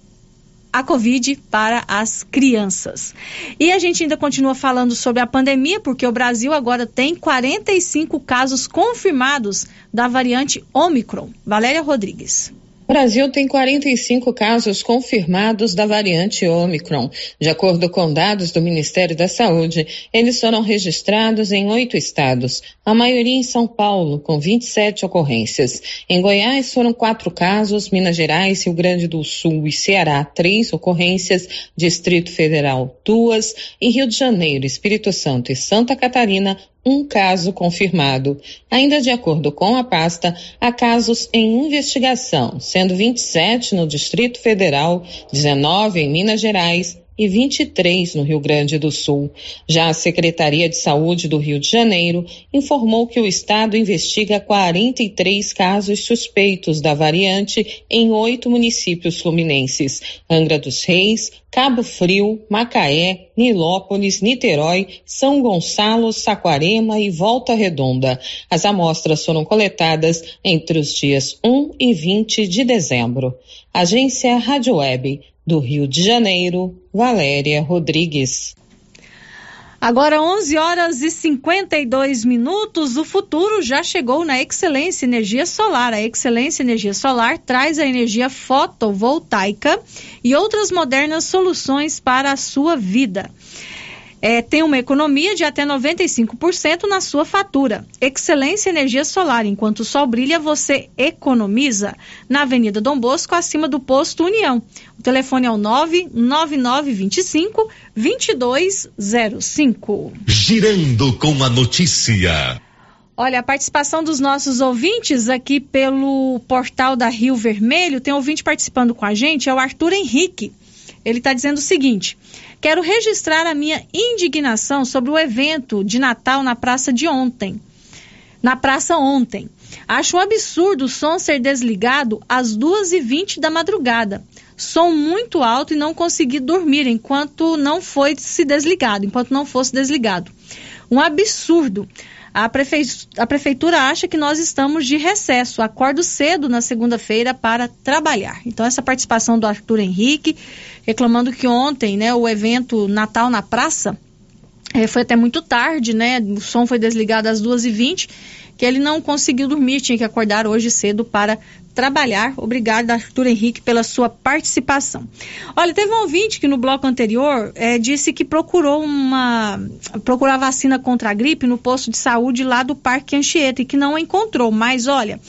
a Covid para as crianças. E a gente ainda continua falando sobre a pandemia, porque o Brasil agora tem 45 casos confirmados da variante Omicron. Valéria Rodrigues. O Brasil tem 45 casos confirmados da variante Omicron. De acordo com dados do Ministério da Saúde, eles foram registrados em oito estados, a maioria em São Paulo, com 27 ocorrências. Em Goiás foram quatro casos, Minas Gerais, Rio Grande do Sul e Ceará, três ocorrências, Distrito Federal, duas, e Rio de Janeiro, Espírito Santo e Santa Catarina, um caso confirmado. Ainda de acordo com a pasta, há casos em investigação, sendo 27 no Distrito Federal, 19 em Minas Gerais e 23 no Rio Grande do Sul. Já a Secretaria de Saúde do Rio de Janeiro informou que o estado investiga 43 casos suspeitos da variante em oito municípios fluminenses: Angra dos Reis, Cabo Frio, Macaé, Nilópolis, Niterói, São Gonçalo, Saquarema e Volta Redonda. As amostras foram coletadas entre os dias 1 e 20 de dezembro. Agência Rádio Web do Rio de Janeiro, Valéria Rodrigues. Agora 11 horas e 52 minutos, o futuro já chegou na Excelência Energia Solar. A Excelência Energia Solar traz a energia fotovoltaica e outras modernas soluções para a sua vida é, tem uma economia de até 95% na sua fatura. Excelência Energia Solar. Enquanto o sol brilha, você economiza. Na Avenida Dom Bosco, acima do posto União. O telefone é o 99925 2205. Girando com a notícia. Olha, a participação dos nossos ouvintes aqui pelo portal da Rio Vermelho, tem ouvinte participando com a gente, é o Arthur Henrique. Ele está dizendo o seguinte: Quero registrar a minha indignação sobre o evento de Natal na praça de ontem. Na praça ontem. Acho um absurdo o som ser desligado às 2h20 da madrugada. Som muito alto e não consegui dormir enquanto não foi se desligado, enquanto não fosse desligado. Um absurdo. A, prefe... a prefeitura acha que nós estamos de recesso. Acordo cedo na segunda-feira para trabalhar. Então, essa participação do Arthur Henrique, reclamando que ontem, né, o evento Natal na Praça é, foi até muito tarde, né? O som foi desligado às 2h20, que ele não conseguiu dormir, tinha que acordar hoje cedo para trabalhar. Obrigada, Arthur Henrique, pela sua participação. Olha, teve um ouvinte que no bloco anterior é, disse que procurou uma procurar vacina contra a gripe no posto de saúde lá do Parque Anchieta e que não encontrou. Mas olha,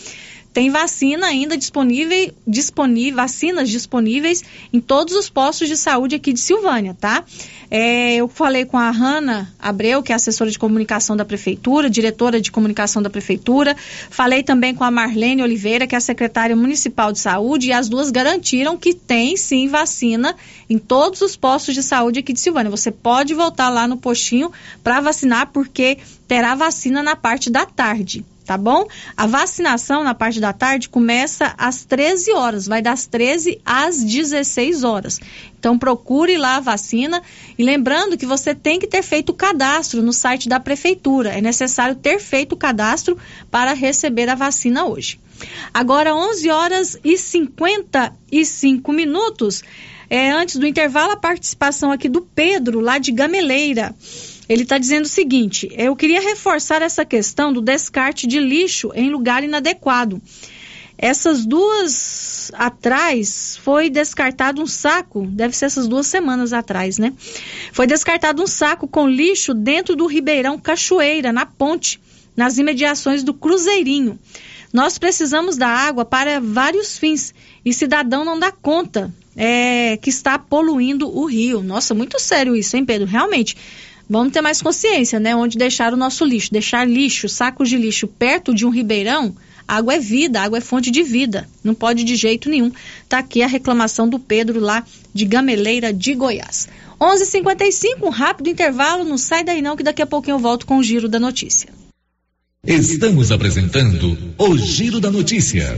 tem vacina ainda disponível, disponível, vacinas disponíveis em todos os postos de saúde aqui de Silvânia, tá? É, eu falei com a Hanna Abreu, que é assessora de comunicação da prefeitura, diretora de comunicação da prefeitura. Falei também com a Marlene Oliveira, que é a secretária municipal de saúde, e as duas garantiram que tem sim vacina em todos os postos de saúde aqui de Silvânia. Você pode voltar lá no postinho para vacinar, porque terá vacina na parte da tarde tá bom? A vacinação na parte da tarde começa às 13 horas, vai das 13 às 16 horas. Então procure lá a vacina e lembrando que você tem que ter feito o cadastro no site da prefeitura. É necessário ter feito o cadastro para receber a vacina hoje. Agora 11 horas e 55 minutos. É, antes do intervalo, a participação aqui do Pedro, lá de Gameleira. Ele está dizendo o seguinte: eu queria reforçar essa questão do descarte de lixo em lugar inadequado. Essas duas atrás foi descartado um saco, deve ser essas duas semanas atrás, né? Foi descartado um saco com lixo dentro do Ribeirão Cachoeira, na ponte, nas imediações do Cruzeirinho. Nós precisamos da água para vários fins e cidadão não dá conta é, que está poluindo o rio. Nossa, muito sério isso, hein, Pedro? Realmente. Vamos ter mais consciência, né? Onde deixar o nosso lixo. Deixar lixo, sacos de lixo perto de um ribeirão, água é vida, água é fonte de vida. Não pode de jeito nenhum. Tá aqui a reclamação do Pedro lá de Gameleira de Goiás. 11:55, um rápido intervalo, não sai daí não que daqui a pouquinho eu volto com o giro da notícia. Estamos apresentando o Giro da Notícia.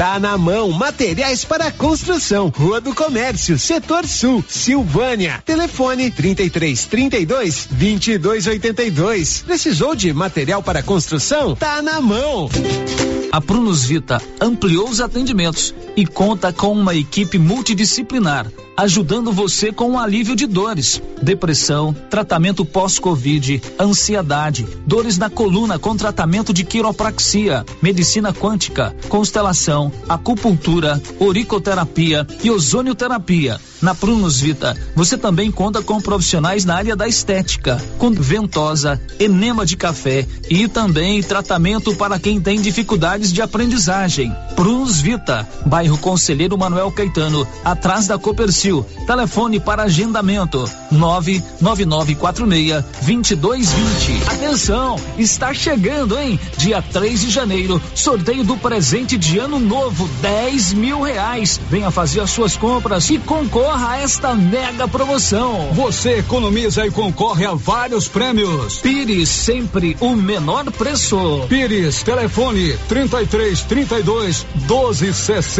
Tá na mão, materiais para construção. Rua do Comércio, Setor Sul, Silvânia. Telefone 33 32 22 82. Precisou de material para construção? Tá na mão. A Prunus Vita ampliou os atendimentos e conta com uma equipe multidisciplinar, ajudando você com o alívio de dores, depressão, tratamento pós-Covid, ansiedade, dores na coluna com tratamento de quiropraxia, medicina quântica, constelação, acupuntura, oricoterapia e ozonioterapia. Na Prunus Vita, você também conta com profissionais na área da estética, com ventosa, enema de café e também tratamento para quem tem dificuldades de aprendizagem. Prunus Vita, bairro Conselheiro Manuel Caetano, atrás da Copercil. Telefone para agendamento: 99946 2220. Atenção, está chegando, hein? Dia 3 de janeiro, sorteio do presente de ano novo, 10 mil reais. Venha fazer as suas compras e concorra a esta mega promoção. Você economiza e concorre a vários prêmios. Pires, sempre o menor preço. Pires, telefone 33 32 12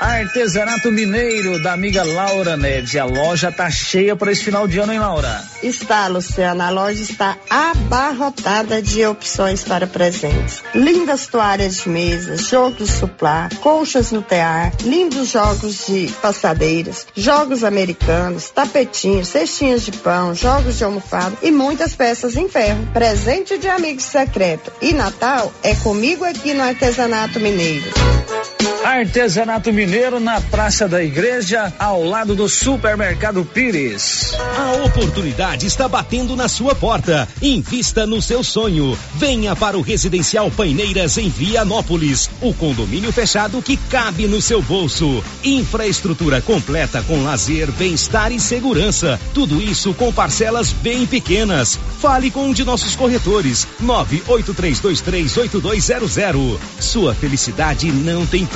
Artesanato Mineiro da amiga Laura Neves. A loja tá cheia para esse final de ano, hein, Laura? Está, Luciana. A loja está abarrotada de opções para presentes. Lindas toalhas de mesa, jogos suplá, colchas no tear, lindos jogos de passadeiras, jogos americanos, tapetinhos, cestinhas de pão, jogos de almofada e muitas peças em ferro. Presente de amigo secreto. E Natal é comigo aqui no Artesanato Mineiro. Artesanato Mineiro na Praça da Igreja, ao lado do Supermercado Pires. A oportunidade está batendo na sua porta. Invista no seu sonho. Venha para o Residencial Paineiras em Vianópolis. O condomínio fechado que cabe no seu bolso. Infraestrutura completa com lazer, bem-estar e segurança. Tudo isso com parcelas bem pequenas. Fale com um de nossos corretores. 983238200. Sua felicidade não tem preço.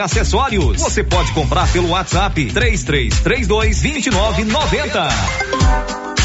acessórios. Você pode comprar pelo WhatsApp 3332 2990.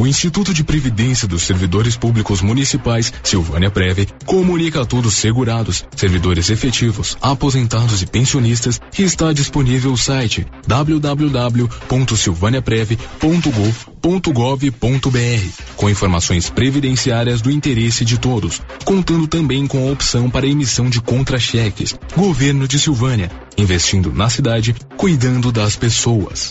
O Instituto de Previdência dos Servidores Públicos Municipais, Silvânia Preve, comunica a todos segurados, servidores efetivos, aposentados e pensionistas que está disponível o site www.silvaniapreve.gov.br com informações previdenciárias do interesse de todos, contando também com a opção para emissão de contra-cheques. Governo de Silvânia, investindo na cidade, cuidando das pessoas.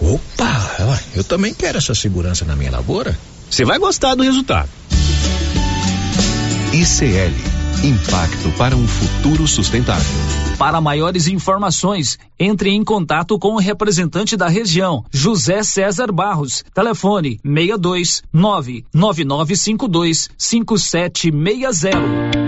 Opa, eu também quero essa segurança na minha lavoura. Você vai gostar do resultado. ICL Impacto para um futuro sustentável. Para maiores informações, entre em contato com o representante da região, José César Barros. Telefone 62 99952 5760.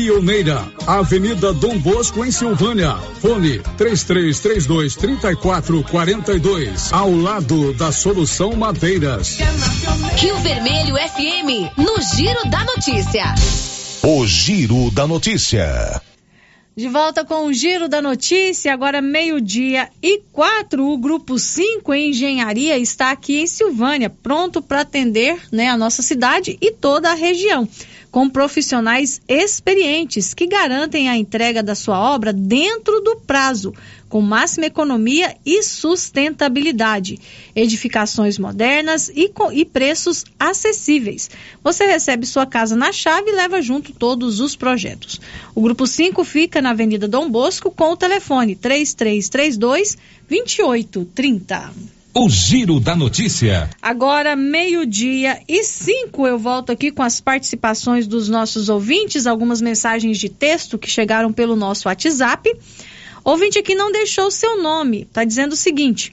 Pioneira, Avenida Dom Bosco, em Silvânia. Fone 3332 3442. Ao lado da Solução Madeiras. Rio Vermelho FM, no Giro da Notícia. O Giro da Notícia. De volta com o Giro da Notícia, agora meio-dia e quatro. O Grupo 5 em Engenharia está aqui em Silvânia, pronto para atender né, a nossa cidade e toda a região com profissionais experientes que garantem a entrega da sua obra dentro do prazo, com máxima economia e sustentabilidade, edificações modernas e, com, e preços acessíveis. Você recebe sua casa na chave e leva junto todos os projetos. O Grupo 5 fica na Avenida Dom Bosco com o telefone 3332 2830. O Giro da Notícia. Agora, meio-dia e cinco, eu volto aqui com as participações dos nossos ouvintes, algumas mensagens de texto que chegaram pelo nosso WhatsApp. Ouvinte aqui não deixou seu nome, está dizendo o seguinte: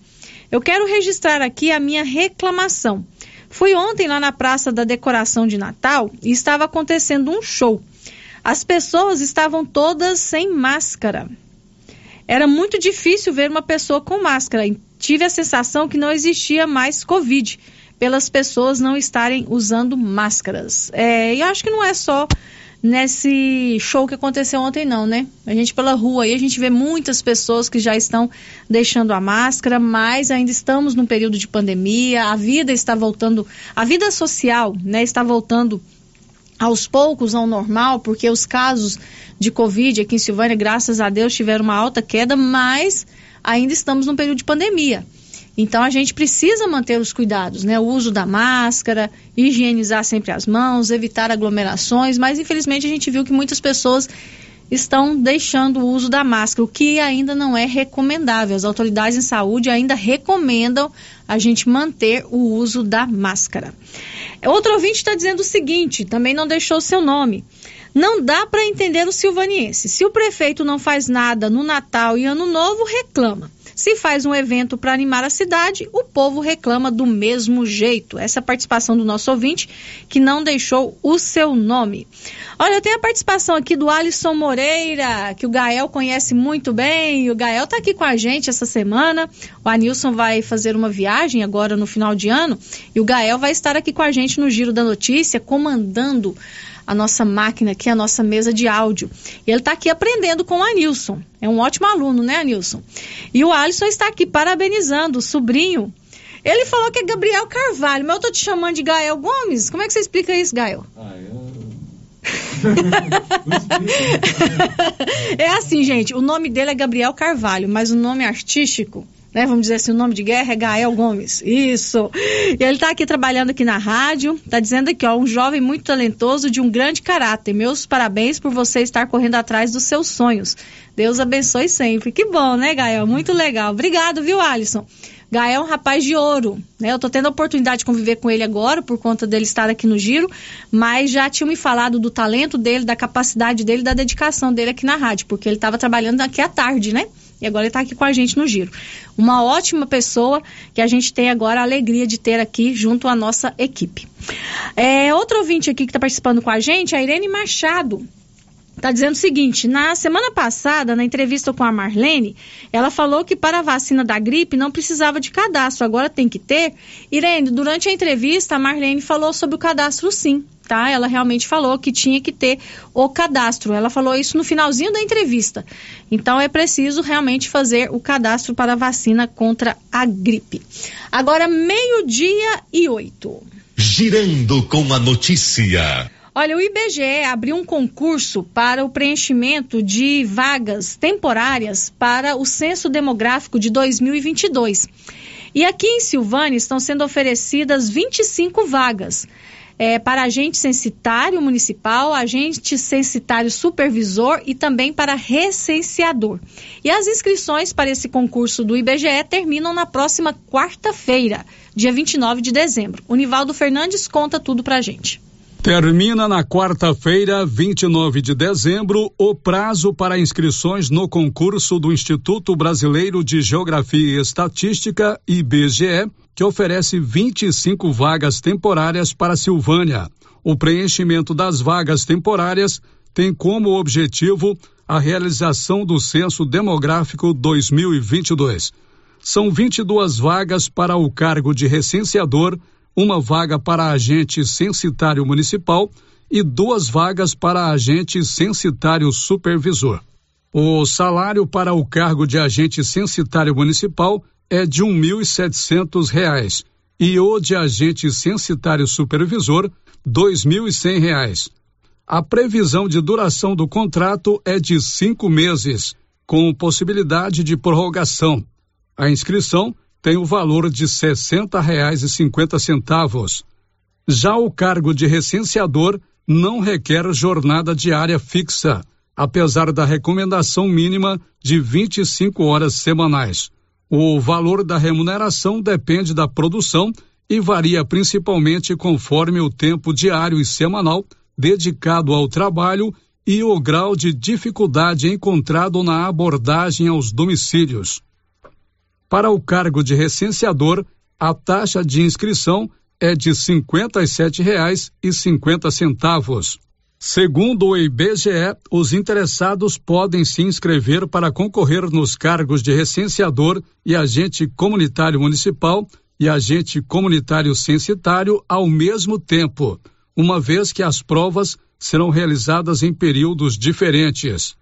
eu quero registrar aqui a minha reclamação. Fui ontem lá na Praça da Decoração de Natal e estava acontecendo um show. As pessoas estavam todas sem máscara. Era muito difícil ver uma pessoa com máscara, tive a sensação que não existia mais Covid, pelas pessoas não estarem usando máscaras. É, e acho que não é só nesse show que aconteceu ontem, não, né? A gente pela rua aí, a gente vê muitas pessoas que já estão deixando a máscara, mas ainda estamos num período de pandemia, a vida está voltando, a vida social, né, está voltando aos poucos ao normal, porque os casos de Covid aqui em Silvânia, graças a Deus, tiveram uma alta queda, mas ainda estamos num período de pandemia. Então a gente precisa manter os cuidados, né? O uso da máscara, higienizar sempre as mãos, evitar aglomerações, mas infelizmente a gente viu que muitas pessoas estão deixando o uso da máscara, o que ainda não é recomendável. As autoridades em saúde ainda recomendam a gente manter o uso da máscara. Outro ouvinte está dizendo o seguinte, também não deixou seu nome. Não dá para entender o silvaniense. Se o prefeito não faz nada no Natal e Ano Novo, reclama. Se faz um evento para animar a cidade, o povo reclama do mesmo jeito. Essa é a participação do nosso ouvinte, que não deixou o seu nome. Olha, tem a participação aqui do Alisson Moreira, que o Gael conhece muito bem. O Gael está aqui com a gente essa semana. O Anilson vai fazer uma viagem agora no final de ano. E o Gael vai estar aqui com a gente no Giro da Notícia, comandando a nossa máquina aqui, a nossa mesa de áudio. E ele está aqui aprendendo com o Anilson. É um ótimo aluno, né, Anilson? E o Alisson está aqui parabenizando o sobrinho. Ele falou que é Gabriel Carvalho, mas eu tô te chamando de Gael Gomes. Como é que você explica isso, Gael? Ah, eu... (laughs) é assim, gente. O nome dele é Gabriel Carvalho, mas o nome artístico né? Vamos dizer assim, o nome de guerra é Gael Gomes. Isso. E ele está aqui trabalhando aqui na rádio, está dizendo aqui, ó, um jovem muito talentoso de um grande caráter. Meus parabéns por você estar correndo atrás dos seus sonhos. Deus abençoe sempre. Que bom, né, Gael? Muito legal. Obrigado, viu, Alisson? Gael é um rapaz de ouro, né? Eu tô tendo a oportunidade de conviver com ele agora, por conta dele estar aqui no Giro, mas já tinha me falado do talento dele, da capacidade dele, da dedicação dele aqui na rádio, porque ele estava trabalhando aqui à tarde, né? E agora ele está aqui com a gente no Giro. Uma ótima pessoa que a gente tem agora a alegria de ter aqui junto à nossa equipe. É, outro ouvinte aqui que está participando com a gente é a Irene Machado. Está dizendo o seguinte: na semana passada, na entrevista com a Marlene, ela falou que para a vacina da gripe não precisava de cadastro, agora tem que ter. Irene, durante a entrevista, a Marlene falou sobre o cadastro sim. Tá? Ela realmente falou que tinha que ter o cadastro. Ela falou isso no finalzinho da entrevista. Então é preciso realmente fazer o cadastro para a vacina contra a gripe. Agora, meio-dia e oito. Girando com a notícia. Olha, o IBGE abriu um concurso para o preenchimento de vagas temporárias para o censo demográfico de 2022. E aqui em Silvânia estão sendo oferecidas 25 vagas. É, para agente censitário municipal, agente censitário supervisor e também para recenseador. E as inscrições para esse concurso do IBGE terminam na próxima quarta-feira, dia 29 de dezembro. O Nivaldo Fernandes conta tudo para a gente. Termina na quarta-feira, 29 de dezembro, o prazo para inscrições no concurso do Instituto Brasileiro de Geografia e Estatística, IBGE, que oferece 25 vagas temporárias para Silvânia. O preenchimento das vagas temporárias tem como objetivo a realização do Censo Demográfico 2022. São 22 vagas para o cargo de recenseador uma vaga para agente censitário municipal e duas vagas para agente censitário supervisor. O salário para o cargo de agente censitário municipal é de um mil e setecentos reais o de agente censitário supervisor cem reais. A previsão de duração do contrato é de cinco meses, com possibilidade de prorrogação. A inscrição tem o valor de R$ 60,50. Já o cargo de recenseador não requer jornada diária fixa, apesar da recomendação mínima de 25 horas semanais. O valor da remuneração depende da produção e varia principalmente conforme o tempo diário e semanal dedicado ao trabalho e o grau de dificuldade encontrado na abordagem aos domicílios. Para o cargo de recenseador, a taxa de inscrição é de R$ 57,50. Segundo o IBGE, os interessados podem se inscrever para concorrer nos cargos de recenseador e agente comunitário municipal e agente comunitário censitário ao mesmo tempo, uma vez que as provas serão realizadas em períodos diferentes.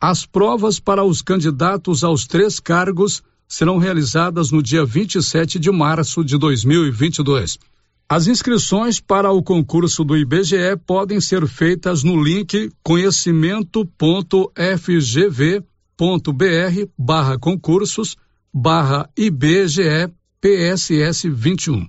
As provas para os candidatos aos três cargos serão realizadas no dia 27 de março de 2022. As inscrições para o concurso do IBGE podem ser feitas no link conhecimento.fgv.br barra concursos barra IBGE PSS 21.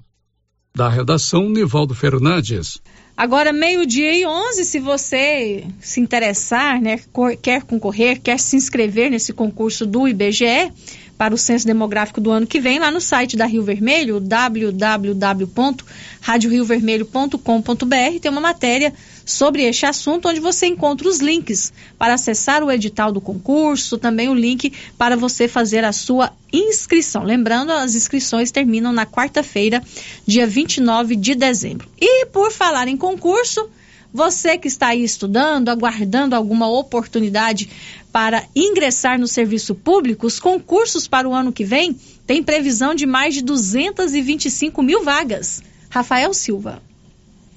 Da redação, Nivaldo Fernandes. Agora, meio-dia e 11, se você se interessar, né, quer concorrer, quer se inscrever nesse concurso do IBGE, para o censo demográfico do ano que vem lá no site da Rio Vermelho, www.radioriovermelho.com.br, tem uma matéria sobre este assunto onde você encontra os links para acessar o edital do concurso, também o link para você fazer a sua inscrição. Lembrando, as inscrições terminam na quarta-feira, dia 29 de dezembro. E por falar em concurso, você que está aí estudando, aguardando alguma oportunidade para ingressar no serviço público, os concursos para o ano que vem têm previsão de mais de 225 mil vagas. Rafael Silva.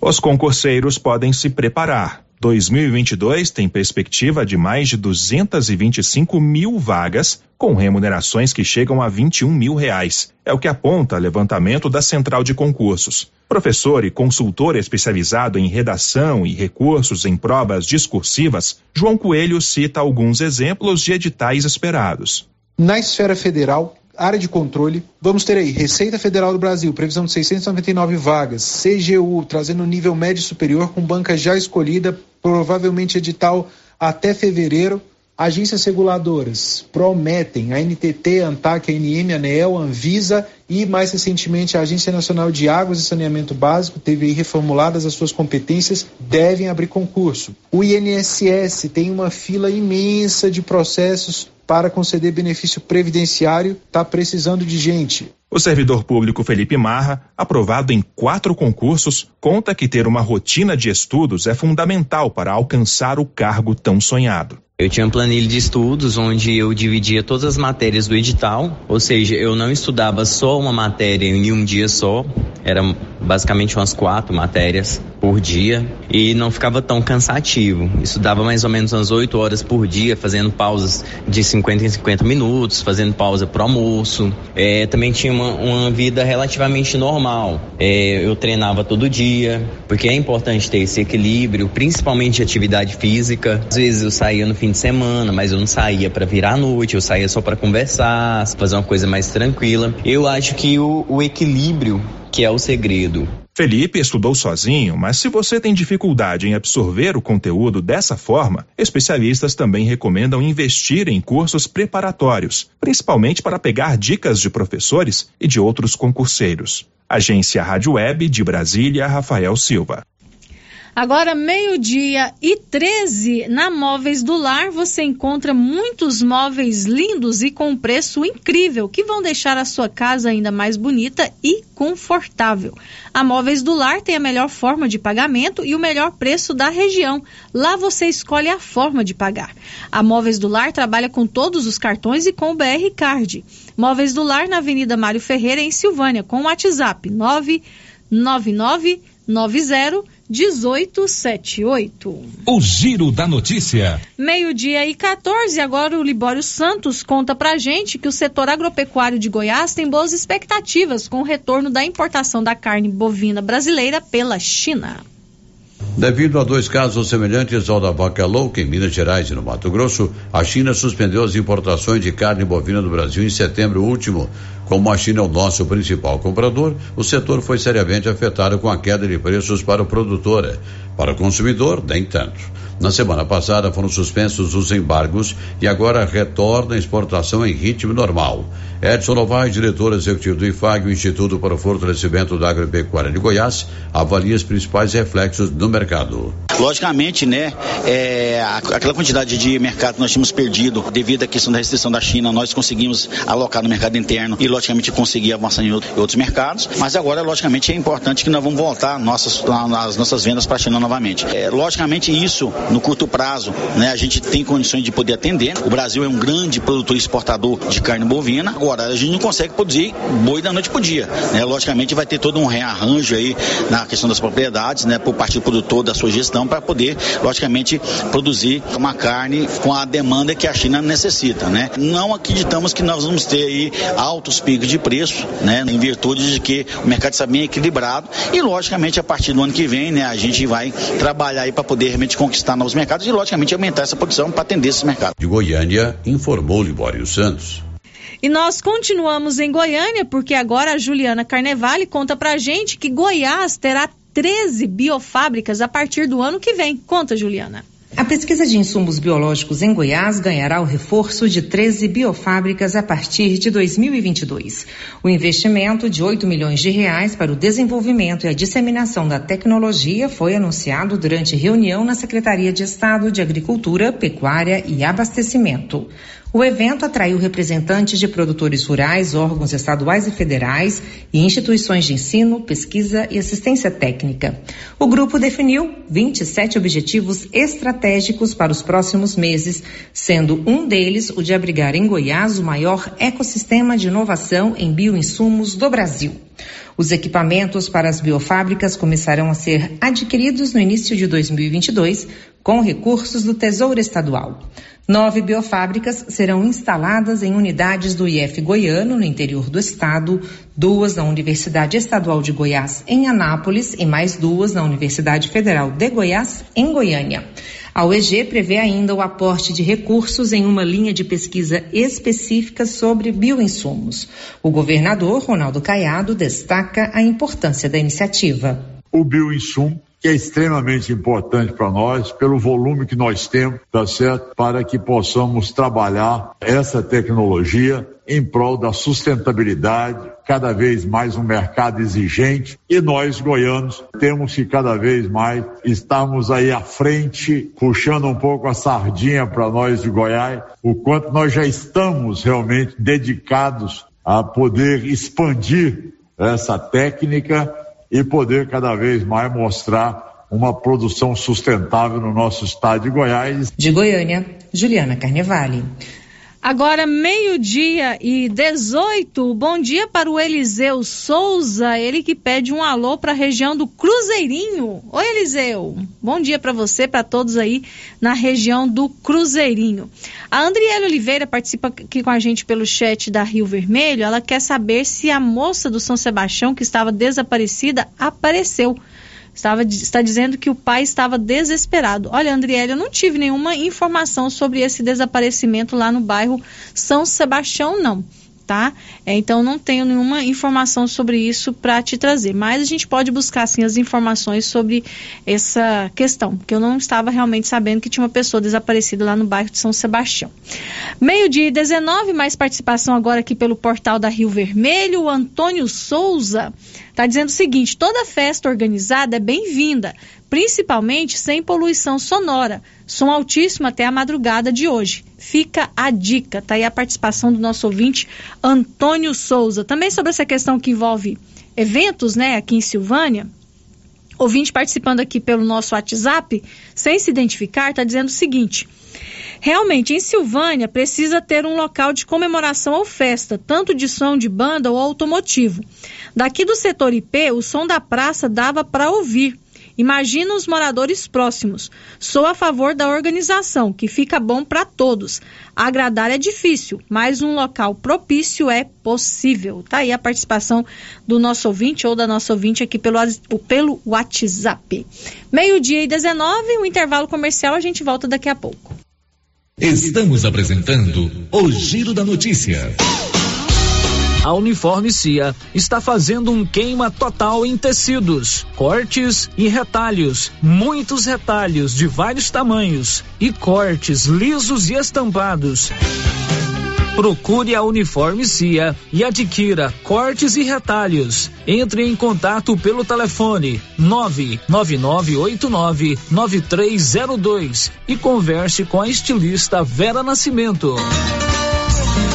Os concurseiros podem se preparar. 2022 tem perspectiva de mais de 225 mil vagas, com remunerações que chegam a 21 mil reais. É o que aponta levantamento da Central de Concursos. Professor e consultor especializado em redação e recursos em provas discursivas, João Coelho cita alguns exemplos de editais esperados. Na esfera federal, área de controle, vamos ter aí Receita Federal do Brasil, previsão de 699 vagas, CGU, trazendo nível médio superior com banca já escolhida, provavelmente edital até fevereiro. Agências reguladoras prometem a NTT, a ANTAC, a ANM, ANEEL, Anvisa e, mais recentemente, a Agência Nacional de Águas e Saneamento Básico, teve reformuladas as suas competências, devem abrir concurso. O INSS tem uma fila imensa de processos para conceder benefício previdenciário, está precisando de gente. O servidor público Felipe Marra, aprovado em quatro concursos, conta que ter uma rotina de estudos é fundamental para alcançar o cargo tão sonhado. Eu tinha um planilha de estudos onde eu dividia todas as matérias do edital, ou seja, eu não estudava só uma matéria em um dia só, eram basicamente umas quatro matérias por dia e não ficava tão cansativo. Estudava mais ou menos umas oito horas por dia, fazendo pausas de 50 em 50 minutos, fazendo pausa para almoço. É, também tinha uma, uma, vida relativamente normal. É, eu treinava todo dia, porque é importante ter esse equilíbrio, principalmente de atividade física. Às vezes eu saía no fim de semana, mas eu não saía para virar à noite, eu saía só para conversar, fazer uma coisa mais tranquila. Eu acho que o, o equilíbrio que é o segredo. Felipe estudou sozinho, mas se você tem dificuldade em absorver o conteúdo dessa forma, especialistas também recomendam investir em cursos preparatórios, principalmente para pegar dicas de professores e de outros concurseiros. Agência Rádio Web de Brasília, Rafael Silva. Agora, meio-dia e 13, na Móveis do Lar, você encontra muitos móveis lindos e com preço incrível, que vão deixar a sua casa ainda mais bonita e confortável. A Móveis do Lar tem a melhor forma de pagamento e o melhor preço da região. Lá você escolhe a forma de pagar. A Móveis do Lar trabalha com todos os cartões e com o BR Card. Móveis do Lar na Avenida Mário Ferreira, em Silvânia, com o WhatsApp 999 90 1878. O Giro da Notícia. Meio-dia e 14, agora o Libório Santos conta pra gente que o setor agropecuário de Goiás tem boas expectativas com o retorno da importação da carne bovina brasileira pela China. Devido a dois casos semelhantes ao da vaca louca em Minas Gerais e no Mato Grosso, a China suspendeu as importações de carne bovina do Brasil em setembro último. Como a China é o nosso principal comprador, o setor foi seriamente afetado com a queda de preços para o produtor. Para o consumidor, nem tanto. Na semana passada foram suspensos os embargos e agora retorna a exportação em ritmo normal. Edson Novaes, diretor executivo do IFAG, o Instituto para o Fortalecimento da Agropecuária de Goiás, avalia os principais reflexos no mercado. Logicamente, né, é, aquela quantidade de mercado que nós tínhamos perdido devido à questão da restrição da China, nós conseguimos alocar no mercado interno e, logicamente, conseguir avançar em outros mercados. Mas agora, logicamente, é importante que nós vamos voltar nossas, as nossas vendas para a China novamente. É, logicamente, isso no curto prazo, né, a gente tem condições de poder atender. O Brasil é um grande produtor e exportador de carne bovina. Agora, a gente não consegue produzir boi da noite para o dia. Né? Logicamente, vai ter todo um rearranjo aí na questão das propriedades, né, por parte do produtor, da sua gestão, para poder, logicamente, produzir uma carne com a demanda que a China necessita. Né? Não acreditamos que nós vamos ter aí altos picos de preço, né, em virtude de que o mercado está bem equilibrado e, logicamente, a partir do ano que vem, né, a gente vai trabalhar aí para poder realmente conquistar novos mercados e, logicamente, aumentar essa produção para atender esses mercados. De Goiânia, informou Libório Santos. E nós continuamos em Goiânia, porque agora a Juliana Carnevale conta pra gente que Goiás terá 13 biofábricas a partir do ano que vem. Conta, Juliana. A pesquisa de insumos biológicos em Goiás ganhará o reforço de 13 biofábricas a partir de 2022. O investimento de 8 milhões de reais para o desenvolvimento e a disseminação da tecnologia foi anunciado durante reunião na Secretaria de Estado de Agricultura, Pecuária e Abastecimento. O evento atraiu representantes de produtores rurais, órgãos estaduais e federais e instituições de ensino, pesquisa e assistência técnica. O grupo definiu 27 objetivos estratégicos para os próximos meses, sendo um deles o de abrigar em Goiás o maior ecossistema de inovação em bioinsumos do Brasil. Os equipamentos para as biofábricas começarão a ser adquiridos no início de 2022 com recursos do Tesouro Estadual. Nove biofábricas serão instaladas em unidades do IF Goiano, no interior do estado, duas na Universidade Estadual de Goiás, em Anápolis, e mais duas na Universidade Federal de Goiás, em Goiânia. A UEG prevê ainda o aporte de recursos em uma linha de pesquisa específica sobre bioinsumos. O governador Ronaldo Caiado destaca a importância da iniciativa. O bioinsumo que é extremamente importante para nós, pelo volume que nós temos, tá certo? Para que possamos trabalhar essa tecnologia em prol da sustentabilidade, cada vez mais um mercado exigente e nós, goianos, temos que cada vez mais estarmos aí à frente, puxando um pouco a sardinha para nós de Goiás, o quanto nós já estamos realmente dedicados a poder expandir essa técnica e poder cada vez mais mostrar uma produção sustentável no nosso estado de Goiás. De Goiânia, Juliana Carnevale. Agora, meio-dia e 18. Bom dia para o Eliseu Souza, ele que pede um alô para a região do Cruzeirinho. Oi, Eliseu. Bom dia para você, para todos aí na região do Cruzeirinho. A Andriele Oliveira participa aqui com a gente pelo chat da Rio Vermelho. Ela quer saber se a moça do São Sebastião que estava desaparecida apareceu. Estava, está dizendo que o pai estava desesperado. Olha, Andriele, eu não tive nenhuma informação sobre esse desaparecimento lá no bairro São Sebastião, não tá? É, então não tenho nenhuma informação sobre isso para te trazer, mas a gente pode buscar sim as informações sobre essa questão, porque eu não estava realmente sabendo que tinha uma pessoa desaparecida lá no bairro de São Sebastião. Meio-dia e 19, mais participação agora aqui pelo portal da Rio Vermelho, o Antônio Souza está dizendo o seguinte: toda festa organizada é bem-vinda, principalmente sem poluição sonora. Som altíssimo até a madrugada de hoje. Fica a dica, tá aí a participação do nosso ouvinte Antônio Souza. Também sobre essa questão que envolve eventos, né, aqui em Silvânia. Ouvinte participando aqui pelo nosso WhatsApp, sem se identificar, está dizendo o seguinte: Realmente, em Silvânia, precisa ter um local de comemoração ou festa, tanto de som de banda ou automotivo. Daqui do setor IP, o som da praça dava para ouvir, Imagina os moradores próximos. Sou a favor da organização, que fica bom para todos. Agradar é difícil, mas um local propício é possível. Tá aí a participação do nosso ouvinte ou da nossa ouvinte aqui pelo, pelo WhatsApp. Meio-dia e 19, o intervalo comercial, a gente volta daqui a pouco. Estamos apresentando o Giro da Notícia. A Uniforme Cia está fazendo um queima total em tecidos, cortes e retalhos, muitos retalhos de vários tamanhos e cortes lisos e estampados. Procure a Uniforme Cia e adquira cortes e retalhos. Entre em contato pelo telefone 999899302 e converse com a estilista Vera Nascimento.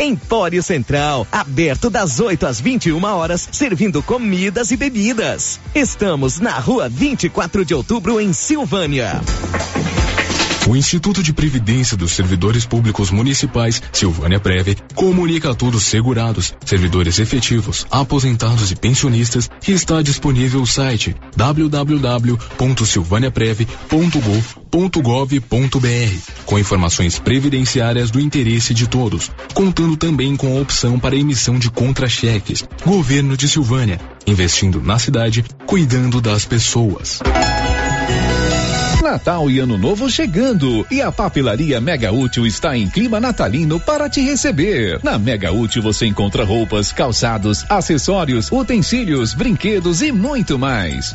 Empório Central, aberto das 8 às 21 horas, servindo comidas e bebidas. Estamos na rua 24 de outubro, em Silvânia. O Instituto de Previdência dos Servidores Públicos Municipais, Silvânia Preve, comunica a todos segurados, servidores efetivos, aposentados e pensionistas que está disponível o site www.silvaniapreve.gov.br com informações previdenciárias do interesse de todos, contando também com a opção para emissão de contra-cheques. Governo de Silvânia, investindo na cidade, cuidando das pessoas. Natal e Ano Novo chegando e a papelaria Mega Útil está em clima natalino para te receber. Na Mega Útil você encontra roupas, calçados, acessórios, utensílios, brinquedos e muito mais.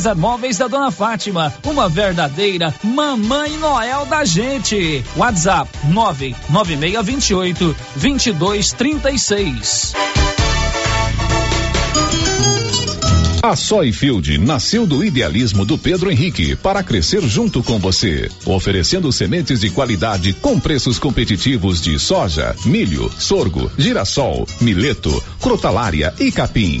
César Móveis da Dona Fátima, uma verdadeira mamãe Noel da gente. WhatsApp 99628 2236. A Soyfield nasceu do idealismo do Pedro Henrique para crescer junto com você, oferecendo sementes de qualidade com preços competitivos de soja, milho, sorgo, girassol, mileto, crotalária e capim.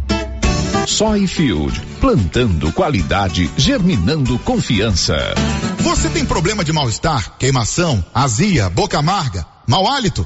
Soyfield, plantando qualidade, germinando confiança. Você tem problema de mal-estar, queimação, azia, boca amarga, mau hálito?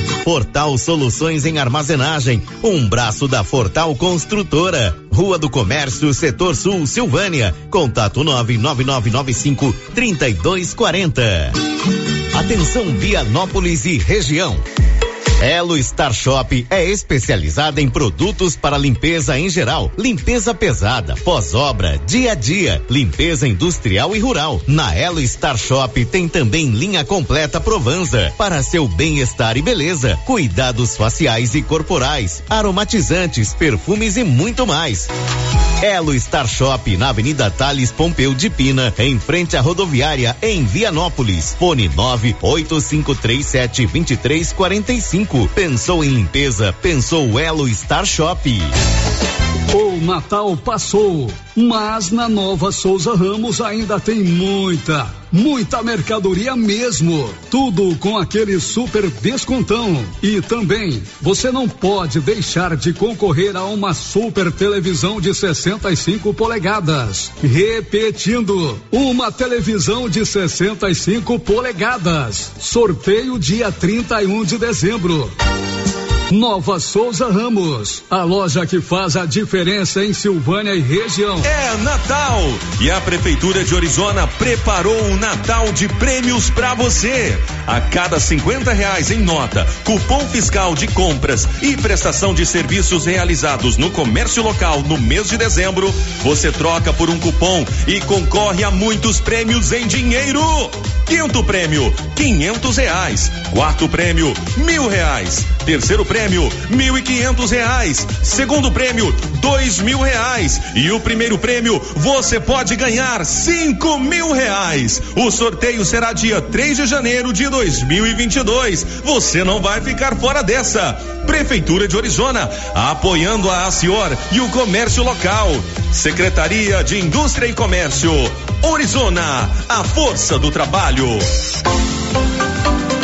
Fortal Soluções em Armazenagem, um braço da Fortal Construtora. Rua do Comércio, Setor Sul, Silvânia. Contato 99995 3240. Atenção Vianópolis e região. Elo Star Shop é especializada em produtos para limpeza em geral, limpeza pesada, pós-obra, dia a dia, limpeza industrial e rural. Na Elo Star Shop tem também linha completa Provanza para seu bem-estar e beleza, cuidados faciais e corporais, aromatizantes, perfumes e muito mais. Elo Star Shop na Avenida Thales Pompeu de Pina, em frente à rodoviária em Vianópolis. Fone 98537 2345. Pensou em limpeza? Pensou Elo Star Shop. O Natal passou, mas na nova Souza Ramos ainda tem muita, muita mercadoria mesmo. Tudo com aquele super descontão. E também, você não pode deixar de concorrer a uma super televisão de 65 polegadas. Repetindo, uma televisão de 65 polegadas. Sorteio dia 31 de dezembro. Nova Souza Ramos, a loja que faz a diferença em Silvânia e região. É Natal e a Prefeitura de Orizona preparou um Natal de prêmios para você. A cada 50 reais em nota, cupom fiscal de compras e prestação de serviços realizados no comércio local no mês de dezembro, você troca por um cupom e concorre a muitos prêmios em dinheiro. Quinto prêmio, quinhentos reais. Quarto prêmio, mil reais. Terceiro prêmio, mil e quinhentos reais. Segundo prêmio, dois mil reais. E o primeiro prêmio, você pode ganhar cinco mil reais. O sorteio será dia 3 de janeiro de 2022. Você não vai ficar fora dessa. Prefeitura de Orizona, apoiando a Acior e o comércio local. Secretaria de Indústria e Comércio. Orizona, a força do trabalho.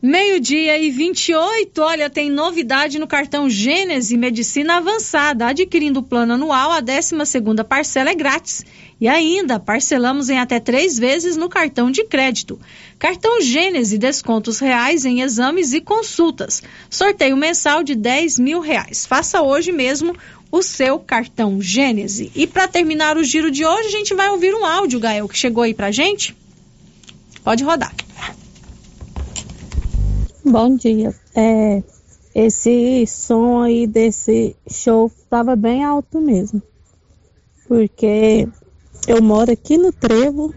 Meio-dia e 28, olha, tem novidade no cartão Gênese Medicina Avançada. Adquirindo o plano anual, a 12 segunda parcela é grátis. E ainda parcelamos em até três vezes no cartão de crédito. Cartão Gênese, descontos reais em exames e consultas. Sorteio mensal de 10 mil reais. Faça hoje mesmo o seu cartão Gênese. E para terminar o giro de hoje, a gente vai ouvir um áudio, Gael, que chegou aí pra gente. Pode rodar. Bom dia. É, esse som aí desse show estava bem alto mesmo. Porque eu moro aqui no Trevo